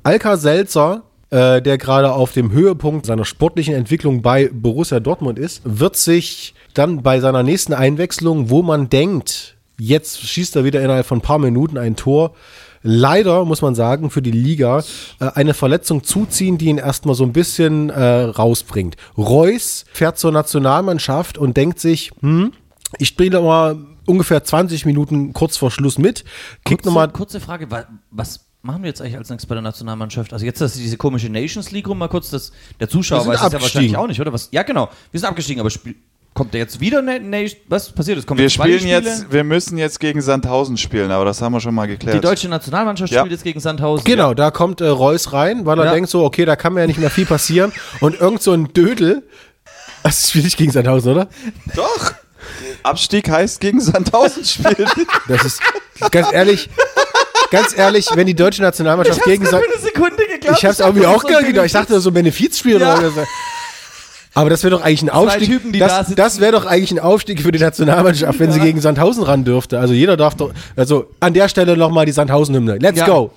Alka Selzer, äh, der gerade auf dem Höhepunkt seiner sportlichen Entwicklung bei Borussia Dortmund ist, wird sich dann bei seiner nächsten Einwechslung, wo man denkt, jetzt schießt er wieder innerhalb von ein paar Minuten ein Tor, leider, muss man sagen, für die Liga äh, eine Verletzung zuziehen, die ihn erstmal so ein bisschen äh, rausbringt. Reus fährt zur Nationalmannschaft und denkt sich, hm, ich spiele mal ungefähr 20 Minuten kurz vor Schluss mit, Kurze, nochmal kurze Frage, wa- was machen wir jetzt eigentlich als nächstes bei der Nationalmannschaft? Also jetzt, dass diese komische Nations League rum, mal kurz, das, der Zuschauer weiß es ja wahrscheinlich auch nicht, oder? Was? Ja, genau, wir sind abgestiegen, aber spiel, kommt der jetzt wieder eine Nation, was passiert? Es kommen Wir spielen Spiele? jetzt, wir müssen jetzt gegen Sandhausen spielen, aber das haben wir schon mal geklärt. Die deutsche Nationalmannschaft Ja. spielt jetzt gegen Sandhausen. Genau, da kommt äh, Reus rein, weil er Ja. denkt so, okay, da kann mir ja nicht mehr viel passieren. Und irgend so ein Dödel, das spielt nicht gegen Sandhausen, oder? Doch. Abstieg heißt gegen Sandhausen spielen. Das ist, ganz ehrlich, ganz ehrlich, wenn die deutsche Nationalmannschaft gegen Sand... eine Sekunde geglaubt. Ich hab's irgendwie auch gedacht, ich dachte so ein Benefizspiel Ja. oder so. Aber das wäre doch eigentlich ein Aufstieg. Typen, die da das das wäre doch eigentlich ein Aufstieg für die Nationalmannschaft, wenn sie gegen Sandhausen ran dürfte. Also jeder darf doch, also an der Stelle nochmal die Sandhausen-Hymne. Let's Ja. go!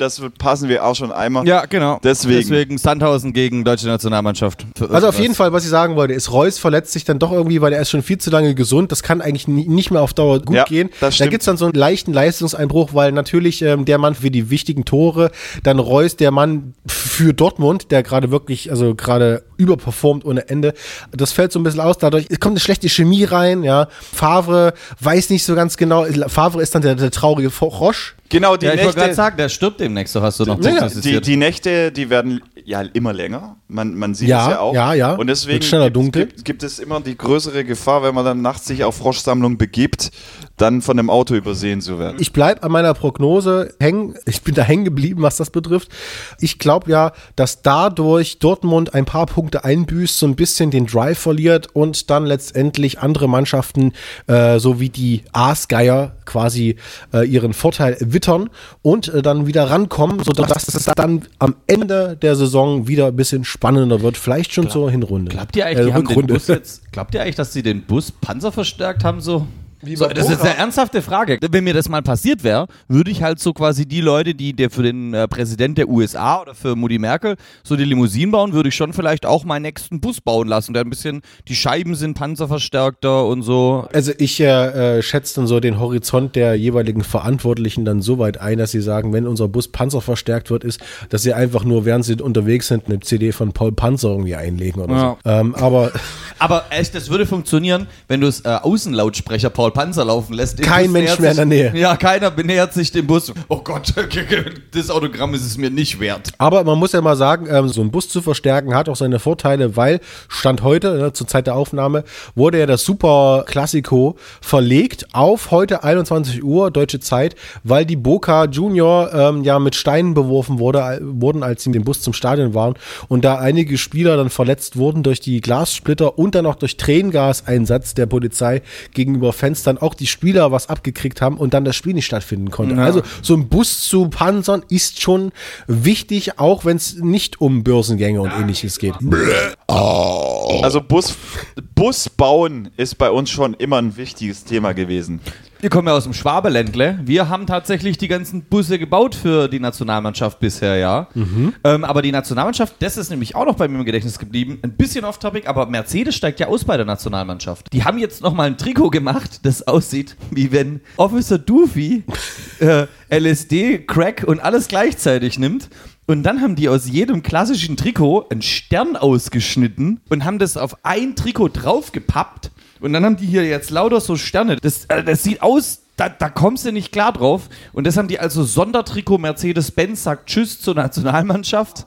Das wird- passen wir auch schon einmal. Ja, genau. Deswegen. Deswegen Sandhausen gegen deutsche Nationalmannschaft. Also auf jeden Fall, was ich sagen wollte, ist, Reus verletzt sich dann doch irgendwie, weil er ist schon viel zu lange gesund. Das kann eigentlich nie- nicht mehr auf Dauer gut Ja, gehen. das Da stimmt. gibt's dann so einen leichten Leistungseinbruch, weil natürlich ähm, der Mann für die wichtigen Tore, dann Reus, der Mann für Dortmund, der gerade wirklich, also gerade überperformt ohne Ende. Das fällt so ein bisschen aus. Dadurch kommt eine schlechte Chemie rein, ja. Favre weiß nicht so ganz genau. Favre ist dann der, der traurige Frosch. Genau, die Ja, ich wollte gerade Nächte, sagen, der stirbt demnächst, so hast du noch Ja, die, die Nächte, die werden ja immer länger. Man, man sieht Ja, es ja auch. ja, ja. Und deswegen gibt. Gibt, gibt es immer die größere Gefahr, wenn man dann nachts sich auf Froschsammlung begibt, dann von dem Auto übersehen zu werden. Ich bleibe an meiner Prognose hängen. Ich bin da hängen geblieben, was das betrifft. Ich glaube ja, dass dadurch Dortmund ein paar Punkte einbüßt, so ein bisschen den Drive verliert und dann letztendlich andere Mannschaften, äh, so wie die Aasgeier, quasi äh, ihren Vorteil wittern und äh, dann wieder rankommen, sodass es dann am Ende der Saison wieder ein bisschen spannender wird. Vielleicht schon zur Hinrunde. Glaubt ihr eigentlich, die Äh, haben den. Bus jetzt, glaubt ihr eigentlich, dass sie den Bus panzerverstärkt haben so? So, das ist eine ernsthafte Frage. Wenn mir das mal passiert wäre, würde ich halt so quasi die Leute, die der für den äh, Präsident der USA oder für Mutti Merkel so die Limousinen bauen, würde ich schon vielleicht auch meinen nächsten Bus bauen lassen. Der ein bisschen, die Scheiben sind panzerverstärkter und so. Also ich äh, äh, schätze dann so den Horizont der jeweiligen Verantwortlichen dann so weit ein, dass sie sagen, wenn unser Bus panzerverstärkt wird, ist, dass sie einfach nur, während sie unterwegs sind, eine CD von Paul Panzer irgendwie einlegen oder Ja. so. Ähm, aber Aber echt, das würde funktionieren, wenn du es äh, Außenlautsprecher Paul Panzer laufen lässt. Kein Mensch mehr in der Nähe. Ja, keiner nähert sich dem Bus. Oh Gott, das Autogramm ist es mir nicht wert. Aber man muss ja mal sagen, ähm, so ein Bus zu verstärken hat auch seine Vorteile, weil Stand heute, ne, zur Zeit der Aufnahme, wurde ja das Super Classico verlegt auf heute 21 Uhr deutsche Zeit, weil die Boca Junior ähm, ja mit Steinen beworfen wurde, wurden, als sie mit dem Bus zum Stadion waren und da einige Spieler dann verletzt wurden durch die Glassplitter und dann auch durch Tränengaseinsatz der Polizei gegenüber Fans dann auch die Spieler was abgekriegt haben und dann das Spiel nicht stattfinden konnte. Ja. Also so ein Bus zu panzern ist schon wichtig, auch wenn es nicht um Börsengänge und ähnliches geht. Also Bus, Bus bauen ist bei uns schon immer ein wichtiges Thema gewesen. Wir kommen ja aus dem Schwabeländle. Wir haben tatsächlich die ganzen Busse gebaut für die Nationalmannschaft bisher, ja. Ähm, aber die Nationalmannschaft, das ist nämlich auch noch bei mir im Gedächtnis geblieben. Ein bisschen off-topic, aber Mercedes steigt ja aus bei der Nationalmannschaft. Die haben jetzt nochmal ein Trikot gemacht, das aussieht, wie wenn Officer Doofy äh, LSD, Crack und alles gleichzeitig nimmt. Und dann haben die aus jedem klassischen Trikot einen Stern ausgeschnitten und haben das auf ein Trikot draufgepappt. Und dann haben die hier jetzt lauter so Sterne. Das, äh, das sieht aus, da, da kommst du nicht klar drauf. Und das haben die also Sondertrikot Mercedes-Benz sagt Tschüss zur Nationalmannschaft.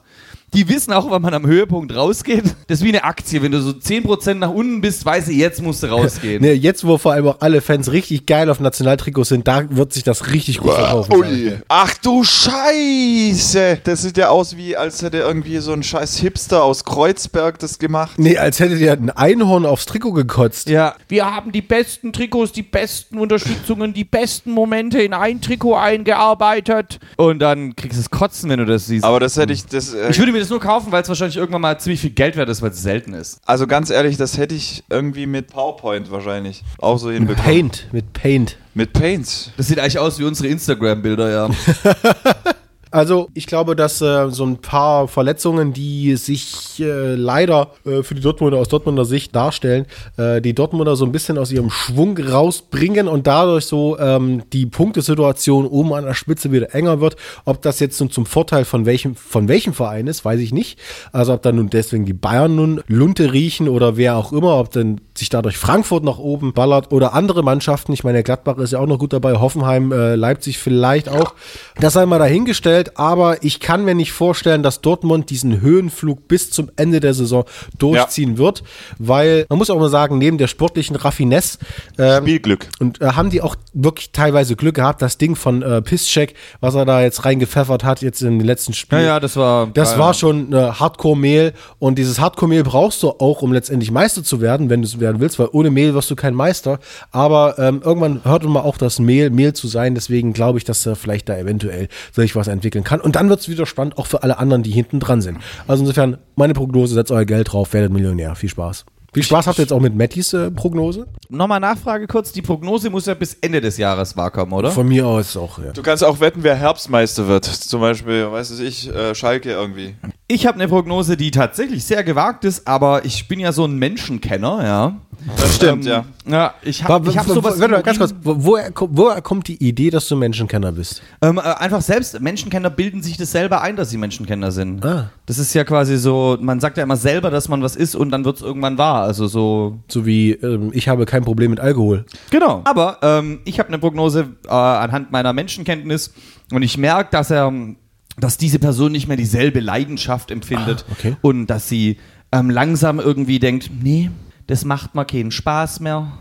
Die wissen auch, wann man am Höhepunkt rausgeht. Das ist wie eine Aktie. Wenn du so 10% nach unten bist, weiß ich, jetzt musst du rausgehen. Ne, jetzt, wo vor allem auch alle Fans richtig geil auf Nationaltrikots sind, da wird sich das richtig gut verkaufen. Ui. Ach du Scheiße! Das sieht ja aus wie, als hätte irgendwie so ein scheiß Hipster aus Kreuzberg das gemacht. Nee, als hättet ihr ein Einhorn aufs Trikot gekotzt. Ja, wir haben die besten Trikots, die besten Unterstützungen, die besten Momente in ein Trikot eingearbeitet. Und dann kriegst du es kotzen, wenn du das siehst. Aber das hätte ich, das, äh, ich würde mir das nur kaufen, weil es wahrscheinlich irgendwann mal ziemlich viel Geld wert ist, weil es selten ist. also ganz ehrlich, das hätte ich irgendwie mit PowerPoint wahrscheinlich auch so hinbekommen. Paint, mit Paint. Mit Paint. Das sieht eigentlich aus wie unsere Instagram-Bilder, ja. Also ich glaube, dass äh, so ein paar Verletzungen, die sich äh, leider äh, für die Dortmunder aus Dortmunder Sicht darstellen, äh, die Dortmunder so ein bisschen aus ihrem Schwung rausbringen und dadurch so ähm, die Punktesituation oben an der Spitze wieder enger wird. Ob das jetzt nun zum Vorteil von welchem von welchem Verein ist, weiß ich nicht. Also ob dann nun deswegen die Bayern nun Lunte riechen oder wer auch immer, ob dann sich dadurch Frankfurt nach oben ballert oder andere Mannschaften. Ich meine, Gladbach ist ja auch noch gut dabei, Hoffenheim, äh, Leipzig vielleicht auch. Das sei mal dahingestellt, aber ich kann mir nicht vorstellen, dass Dortmund diesen Höhenflug bis zum Ende der Saison durchziehen wird, weil man muss auch mal sagen, neben der sportlichen Raffinesse ähm, Spielglück. und äh, haben die auch wirklich teilweise Glück gehabt, das Ding von äh, Pisscheck, was er da jetzt reingepfeffert hat, jetzt in den letzten Spielen. Ja, ja, das war. Das geil. war schon äh, Hardcore-Mehl und dieses Hardcore-Mehl brauchst du auch, um letztendlich Meister zu werden, wenn du es werden willst, weil ohne Mehl wirst du kein Meister. Aber ähm, irgendwann hört man auch das Mehl, Mehl zu sein, deswegen glaube ich, dass er vielleicht da eventuell sich was entwickeln kann. Und dann wird es wieder spannend, auch für alle anderen, die hinten dran sind. Also insofern, meine Prognose, setzt euer Geld drauf, werdet Millionär. Viel Spaß. Viel Spaß habt ihr jetzt auch mit Mattis äh, Prognose? Nochmal Nachfrage kurz. Die Prognose muss ja bis Ende des Jahres wahrkommen, oder? Von mir aus auch, ja. Du kannst auch wetten, wer Herbstmeister wird. Zum Beispiel, weiß ich, äh, Schalke irgendwie. Ich habe eine Prognose, die tatsächlich sehr gewagt ist, aber ich bin ja so ein Menschenkenner, ja. Das stimmt, Ähm, ja. Ja, ich habe ich hab wa- sowas. warte mal, ganz kurz, wo- woher, woher kommt die Idee, dass du Menschenkenner bist? Ähm, äh, einfach selbst, Menschenkenner bilden sich das selber ein, dass sie Menschenkenner sind. Ah. Das ist ja quasi so, man sagt ja immer selber, dass man was ist und dann wird es irgendwann wahr. Also so. So wie, ähm, ich habe kein Problem mit Alkohol. Genau. Aber ähm, ich habe eine Prognose äh, anhand meiner Menschenkenntnis und ich merke, dass er ähm, dass diese Person nicht mehr dieselbe Leidenschaft empfindet Ah, okay. und dass sie ähm, langsam irgendwie denkt, nee, das macht mir keinen Spaß mehr.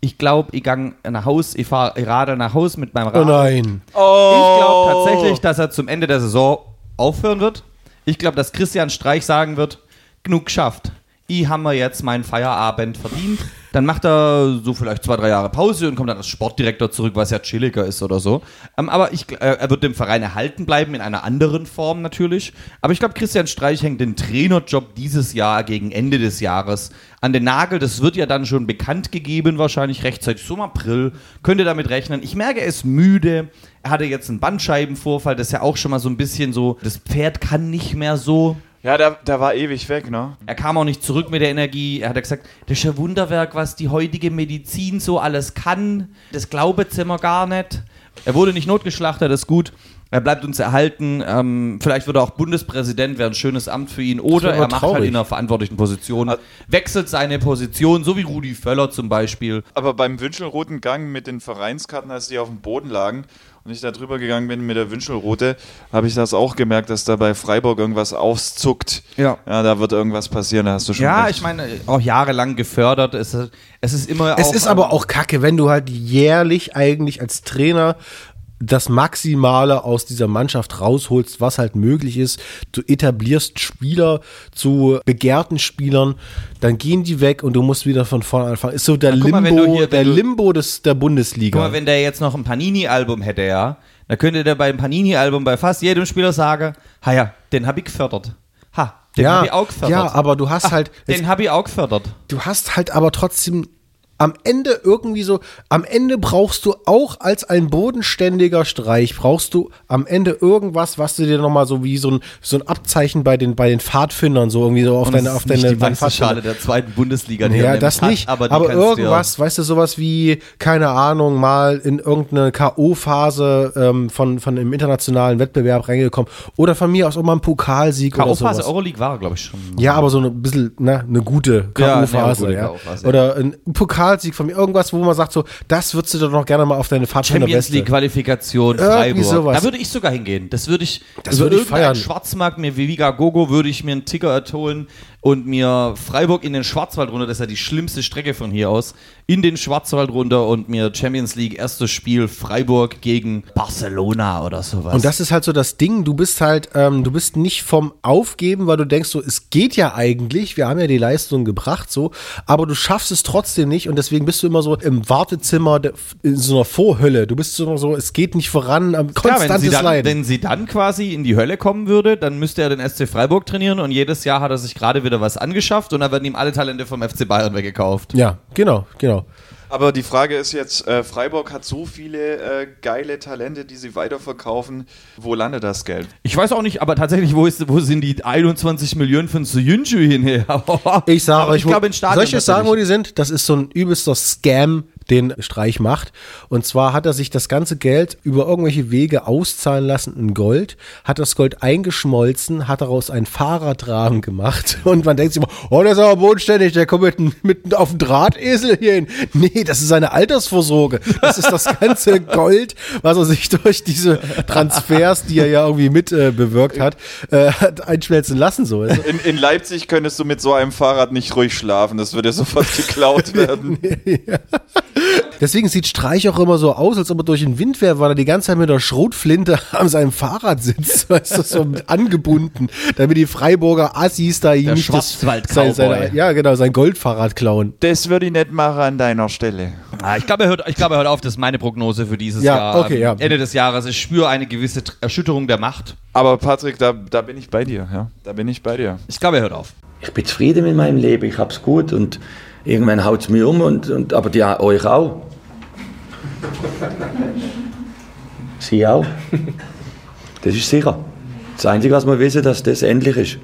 Ich glaube, ich gang nach Haus, ich fahre ich radel nach Haus mit meinem Rad. Oh nein. Ich glaube tatsächlich, dass er zum Ende der Saison aufhören wird. Ich glaube, dass Christian Streich sagen wird, genug geschafft. Ich habe mir jetzt meinen Feierabend verdient. Dann macht er so vielleicht zwei, drei Jahre Pause und kommt dann als Sportdirektor zurück, was ja chilliger ist oder so. Ähm, aber ich, äh, er wird dem Verein erhalten bleiben, in einer anderen Form natürlich. Aber ich glaube, Christian Streich hängt den Trainerjob dieses Jahr gegen Ende des Jahres an den Nagel. Das wird ja dann schon bekannt gegeben, wahrscheinlich rechtzeitig im April. Könnt ihr damit rechnen. Ich merke, er ist müde. Er hatte jetzt einen Bandscheibenvorfall, das ist ja auch schon mal so ein bisschen so, das Pferd kann nicht mehr so. Ja, der, der war ewig weg, ne? Er kam auch nicht zurück mit der Energie. Er hat gesagt, das ist ein Wunderwerk, was die heutige Medizin so alles kann. Das glauben sie mir gar nicht. Er wurde nicht notgeschlachtet, das ist gut. Er bleibt uns erhalten. Ähm, vielleicht wird er auch Bundespräsident, wäre ein schönes Amt für ihn. Oder er macht halt traurig. in einer verantwortlichen Position, wechselt seine Position, so wie Rudi Völler zum Beispiel. Aber beim Wünschelroten Gang mit den Vereinskarten, als die auf dem Boden lagen und ich da drüber gegangen bin mit der Wünschelrote, habe ich das auch gemerkt, dass da bei Freiburg irgendwas auszuckt. Ja. Ja, da wird irgendwas passieren, da hast du schon Ja, recht. ich meine, auch jahrelang gefördert. Es, ist- es ist immer Es auch, ist aber auch kacke, wenn du halt jährlich eigentlich als Trainer das Maximale aus dieser Mannschaft rausholst, was halt möglich ist. Du etablierst Spieler zu begehrten Spielern, dann gehen die weg und du musst wieder von vorne anfangen. Ist so der mal, wenn Limbo, du hier- der Limbo des, der Bundesliga. Guck mal, wenn der jetzt noch ein Panini-Album hätte, ja, dann könnte der beim Panini-Album bei fast jedem Spieler sagen, ha ja, den habe ich gefördert. Ha, den Ja, habe ich auch gefördert. ja, aber du hast Ah, halt- Den habe ich auch gefördert. du hast halt aber trotzdem am Ende irgendwie so, am Ende brauchst du auch als ein bodenständiger Streich, brauchst du am Ende irgendwas, was du dir nochmal so wie so ein, so ein Abzeichen bei den, bei den Pfadfindern so irgendwie so auf Und deine, auf deine, die deine Meisterschale der zweiten Bundesliga, ja, das hat, nicht, aber, aber, irgendwas, weißt du, sowas wie, keine Ahnung, mal in irgendeine K.O.-Phase ähm, von, von einem internationalen Wettbewerb reingekommen oder von mir aus auch mal ein Pokalsieg Ja, oder K.O.-Phase sowas. Euroleague war, glaube ich, schon. Ja, aber so ein bisschen, ne, eine gute Ja, K.O.-Phase. Ja, K.O.-Phase, ja. Oder ein Pokalsieg von mir, irgendwas, wo man sagt, so, das würdest du doch noch gerne mal auf deine Pfadfinder Champions League Qualifikation Freiburg. sowas. Da würde ich sogar hingehen. Das würde ich Das würde ich feiern. Schwarzmarkt mir wie Viga Gogo würde ich mir einen Ticker holen und mir Freiburg in den Schwarzwald runter, das ist ja die schlimmste Strecke von hier aus, in den Schwarzwald runter und mir Champions League erstes Spiel Freiburg gegen Barcelona oder sowas. Und das ist halt so das Ding, du bist halt, ähm, du bist nicht vom Aufgeben, weil du denkst so, es geht ja eigentlich, wir haben ja die Leistung gebracht, so, aber du schaffst es trotzdem nicht und deswegen bist du immer so im Wartezimmer in so einer Vorhölle. Du bist so, so es geht nicht voran, am Klar, wenn sie, konstantes dann, Leiden. wenn sie dann quasi in die Hölle kommen würde, dann müsste er den SC Freiburg trainieren und jedes Jahr hat er sich gerade wieder was angeschafft und dann werden ihm alle Talente vom FC Bayern weggekauft. Ja, genau, genau. Aber die Frage ist jetzt, äh, Freiburg hat so viele äh, geile Talente, die sie weiterverkaufen. Wo landet das Geld? Ich weiß auch nicht, aber tatsächlich, wo, ist, wo sind die 21 Millionen von Suyunju hin? Ich sage euch, ich glaube, in Stadion soll ich euch sagen, wo die sind? Das ist so ein übelster Scam, den Streich macht. Und zwar hat er sich das ganze Geld über irgendwelche Wege auszahlen lassen in Gold, hat das Gold eingeschmolzen, hat daraus einen Fahrradrahmen gemacht. Und man denkt sich immer, oh, der ist aber bodenständig, der kommt mitten, mitten auf den Drahtesel hier hin. Nee, das ist seine Altersvorsorge. Das ist das ganze Gold, was er sich durch diese Transfers, die er ja irgendwie mit äh, bewirkt hat, äh, hat einschmelzen lassen. So. Also, In, in Leipzig könntest du mit so einem Fahrrad nicht ruhig schlafen. Das würde sofort geklaut werden. Deswegen sieht Streich auch immer so aus, als ob er durch den Wind wäre, weil er die ganze Zeit mit der Schrotflinte an seinem Fahrrad sitzt, weißt du, so angebunden, damit die Freiburger Assis da ihm nicht das, sein, seine, ja genau, sein Goldfahrrad klauen. Das würde ich nicht machen an deiner Stelle. Ah, ich glaube, er hört, ich glaube, er hört auf, das ist meine Prognose für dieses Ja, Jahr. okay, Ähm, ja. Ende des Jahres. Ich spüre eine gewisse Erschütterung der Macht. Aber Patrick, da, da bin ich bei dir. Ja? Da bin ich bei dir. Ich glaube, er hört auf. Ich bin zufrieden mit meinem Leben, ich hab's gut und irgendwann haut's mir um und, und aber die euch auch. Sie auch. Das ist sicher. Das Einzige, was wir wissen, dass das endlich ist.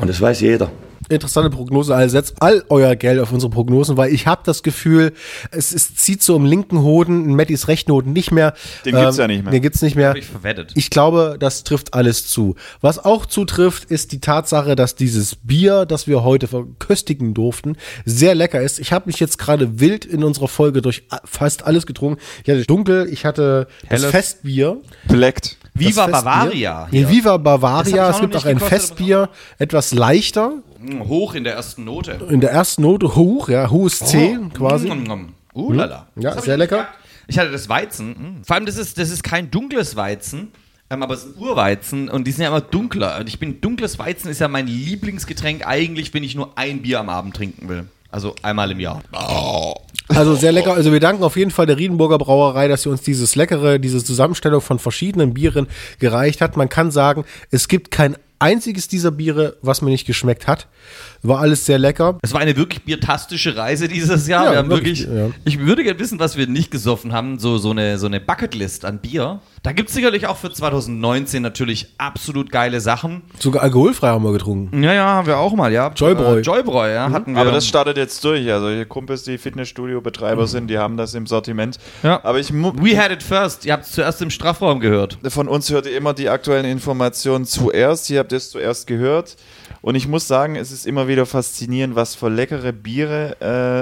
Und das weiß jeder. Interessante Prognose. Also setzt all euer Geld auf unsere Prognosen, weil ich habe das Gefühl, es, es zieht so im linken Hoden, in Mattis rechten Hoden nicht mehr. Den gibt's ja nicht mehr. Den gibt's nicht mehr. Ich verwettet. Ich glaube, das trifft alles zu. Was auch zutrifft, ist die Tatsache, dass dieses Bier, das wir heute verköstigen durften, sehr lecker ist. Ich habe mich jetzt gerade wild in unserer Folge durch fast alles getrunken. Ich hatte dunkel, ich hatte das Helles. Festbier. Blackt. Viva. Bavaria. Nee, Viva Bavaria. Es gibt auch ein Festbier, etwas leichter. Mm, Hoch in der ersten Note. In der ersten Note hoch, ja, hohes C Oh. quasi. Mm, mm. Uh, lala. Ja, Das hab sehr ich lecker. Ich hatte das Weizen. mm. Vor allem, das ist, das ist kein dunkles Weizen, ähm, aber es ist ein Urweizen und die sind ja immer dunkler. Und ich bin, dunkles Weizen ist ja mein Lieblingsgetränk eigentlich, wenn ich nur ein Bier am Abend trinken will. Also einmal im Jahr. Also sehr lecker. Also wir danken auf jeden Fall der Riedenburger Brauerei, dass sie uns dieses leckere, diese Zusammenstellung von verschiedenen Bieren gereicht hat. Man kann sagen, es gibt kein einziges dieser Biere, was mir nicht geschmeckt hat. War alles sehr lecker. Es war eine wirklich biertastische Reise dieses Jahr. Ja, wir haben wirklich, wirklich, ja. Ich würde gerne wissen, was wir nicht gesoffen haben. So, so, eine, so eine Bucketlist an Bier. Da gibt es sicherlich auch für 2019 natürlich absolut geile Sachen. Sogar alkoholfrei haben wir getrunken. Ja, ja, haben wir auch mal, ja. Joybräu. Äh, Joybräu, ja, hatten wir. Aber das startet jetzt durch. Also hier Kumpels, die Fitnessstudio-Betreiber sind, die haben das im Sortiment. Ja. Aber ich We had it first. Ihr habt es zuerst im Strafraum gehört. von uns hört ihr immer die aktuellen Informationen zuerst. Ihr habt es zuerst gehört. Und ich muss sagen, es ist immer wieder faszinierend, was für leckere Biere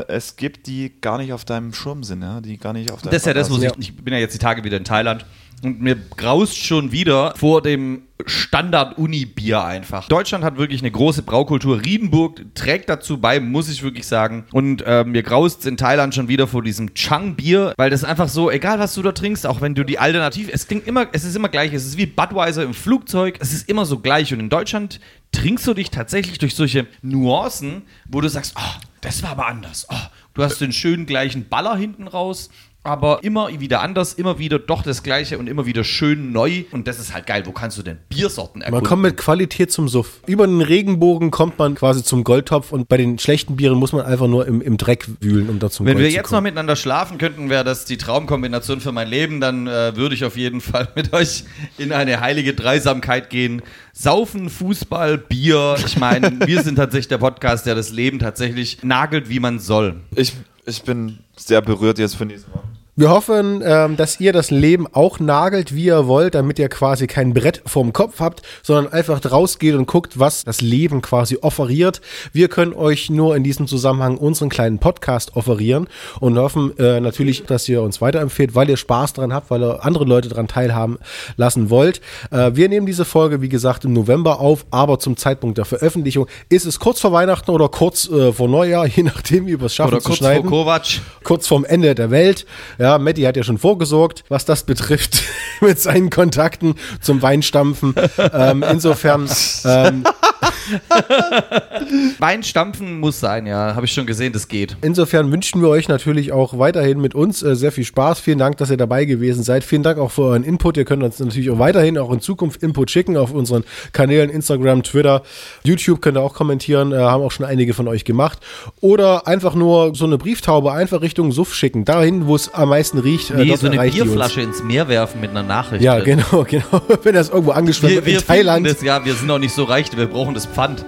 äh, es gibt, die gar nicht auf deinem Schirm sind, ja? die gar nicht auf deinem Das ist ja das, was sind. ich, ich bin ja jetzt die Tage wieder in Thailand und mir graust schon wieder vor dem Standard-Uni-Bier einfach. Deutschland hat wirklich eine große Braukultur. Riedenburg trägt dazu bei, muss ich wirklich sagen. Und äh, mir graust in Thailand schon wieder vor diesem Chang-Bier, weil das einfach so, egal was du da trinkst, auch wenn du die Alternative, es klingt immer, es ist immer gleich, es ist wie Budweiser im Flugzeug, es ist immer so gleich. Und in Deutschland trinkst du dich tatsächlich durch solche Nuancen, wo du sagst, oh, das war aber anders. Oh, du hast den schönen gleichen Baller hinten raus. Aber immer wieder anders, immer wieder doch das Gleiche und immer wieder schön neu. Und das ist halt geil. Wo kannst du denn Biersorten Man erkunden? kommt mit Qualität zum Suff. Über den Regenbogen kommt man quasi zum Goldtopf und bei den schlechten Bieren muss man einfach nur im, im Dreck wühlen, um da zum Wenn Gold wir zu jetzt kommen. noch miteinander schlafen könnten, wäre das die Traumkombination für mein Leben. Dann äh, würde ich auf jeden Fall mit euch in eine heilige Dreisamkeit gehen. Saufen, Fußball, Bier. Ich meine, wir sind tatsächlich der Podcast, der das Leben tatsächlich nagelt, wie man soll. Ich, ich bin sehr berührt jetzt von diesem Wort. Wir hoffen, ähm, dass ihr das Leben auch nagelt, wie ihr wollt, damit ihr quasi kein Brett vorm Kopf habt, sondern einfach rausgeht und guckt, was das Leben quasi offeriert. Wir können euch nur in diesem Zusammenhang unseren kleinen Podcast offerieren und hoffen äh, natürlich, dass ihr uns weiterempfehlt, weil ihr Spaß dran habt, weil ihr andere Leute dran teilhaben lassen wollt. Äh, wir nehmen diese Folge, wie gesagt, im November auf, aber zum Zeitpunkt der Veröffentlichung ist es kurz vor Weihnachten oder kurz äh, vor Neujahr, je nachdem, wie wir es schaffen Oder zu kurz vor schneiden Kovac. kurz vorm Ende der Welt. Ja, Matti hat ja schon vorgesorgt, was das betrifft, mit seinen Kontakten zum Weinstampfen. ähm, insofern, ähm, Weinstampfen muss sein, ja. Habe ich schon gesehen, das geht. insofern wünschen wir euch natürlich auch weiterhin mit uns äh, sehr viel Spaß. Vielen Dank, dass ihr dabei gewesen seid. Vielen Dank auch für euren Input. Ihr könnt uns natürlich auch weiterhin auch in Zukunft Input schicken auf unseren Kanälen Instagram, Twitter, YouTube könnt ihr auch kommentieren. Äh, haben auch schon einige von euch gemacht. Oder einfach nur so eine Brieftaube einfach Richtung Suff schicken. Dahin, wo es am meisten riecht. äh, Nee, so eine. Bierflasche ins Meer werfen mit einer Nachricht. Ja, drin. genau, genau. Wenn das irgendwo angeschwemmt Wir, wird wir in Thailand. Das, ja, wir sind auch nicht so reich, wir brauchen das Pfand.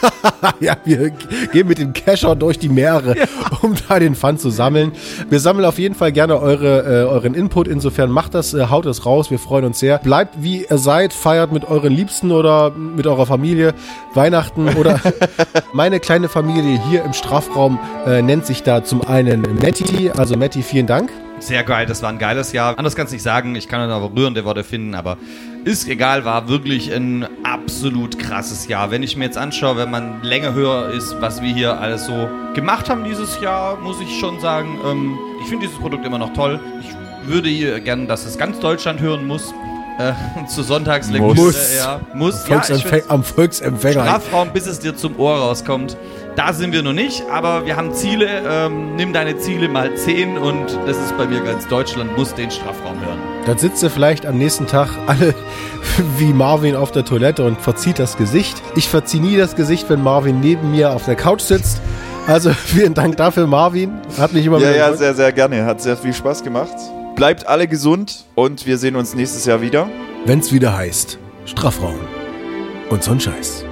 ja, wir gehen mit dem Kescher durch die Meere, um da den Pfand zu sammeln. Wir sammeln auf jeden Fall gerne eure, äh, euren Input. Insofern macht das, äh, haut es raus. Wir freuen uns sehr. Bleibt wie ihr seid, feiert mit euren Liebsten oder mit eurer Familie Weihnachten oder meine kleine Familie hier im Strafraum äh, nennt sich da zum einen Matti. Also Matti, vielen Dank. Sehr geil, das war ein geiles Jahr. Anders kann ich nicht sagen, ich kann aber rührende Worte finden, aber ist egal, war wirklich ein absolut krasses Jahr. Wenn ich mir jetzt anschaue, wenn man länger höher ist, was wir hier alles so gemacht haben dieses Jahr, muss ich schon sagen, ähm, ich finde dieses Produkt immer noch toll. Ich würde gerne, dass es ganz Deutschland hören muss. Äh, zur Sonntagslektüre. Muss. Ja, muss. Am, Ja, Volksempfäng find's- am Volksempfänger. Strafraum, bis es dir zum Ohr rauskommt. Da sind wir noch nicht, aber wir haben Ziele. Ähm, nimm deine Ziele mal 10 und das ist bei mir ganz Deutschland, muss den Strafraum hören. Dann sitzt ihr vielleicht am nächsten Tag alle wie Marvin auf der Toilette und verzieht das Gesicht. Ich verziehe nie das Gesicht, wenn Marvin neben mir auf der Couch sitzt. Also vielen Dank dafür, Marvin. Hat mich immer Ja, ja, sehr, sehr gerne. Hat sehr viel Spaß gemacht. Bleibt alle gesund und wir sehen uns nächstes Jahr wieder. Wenn's wieder heißt Strafraum und so ein Scheiß.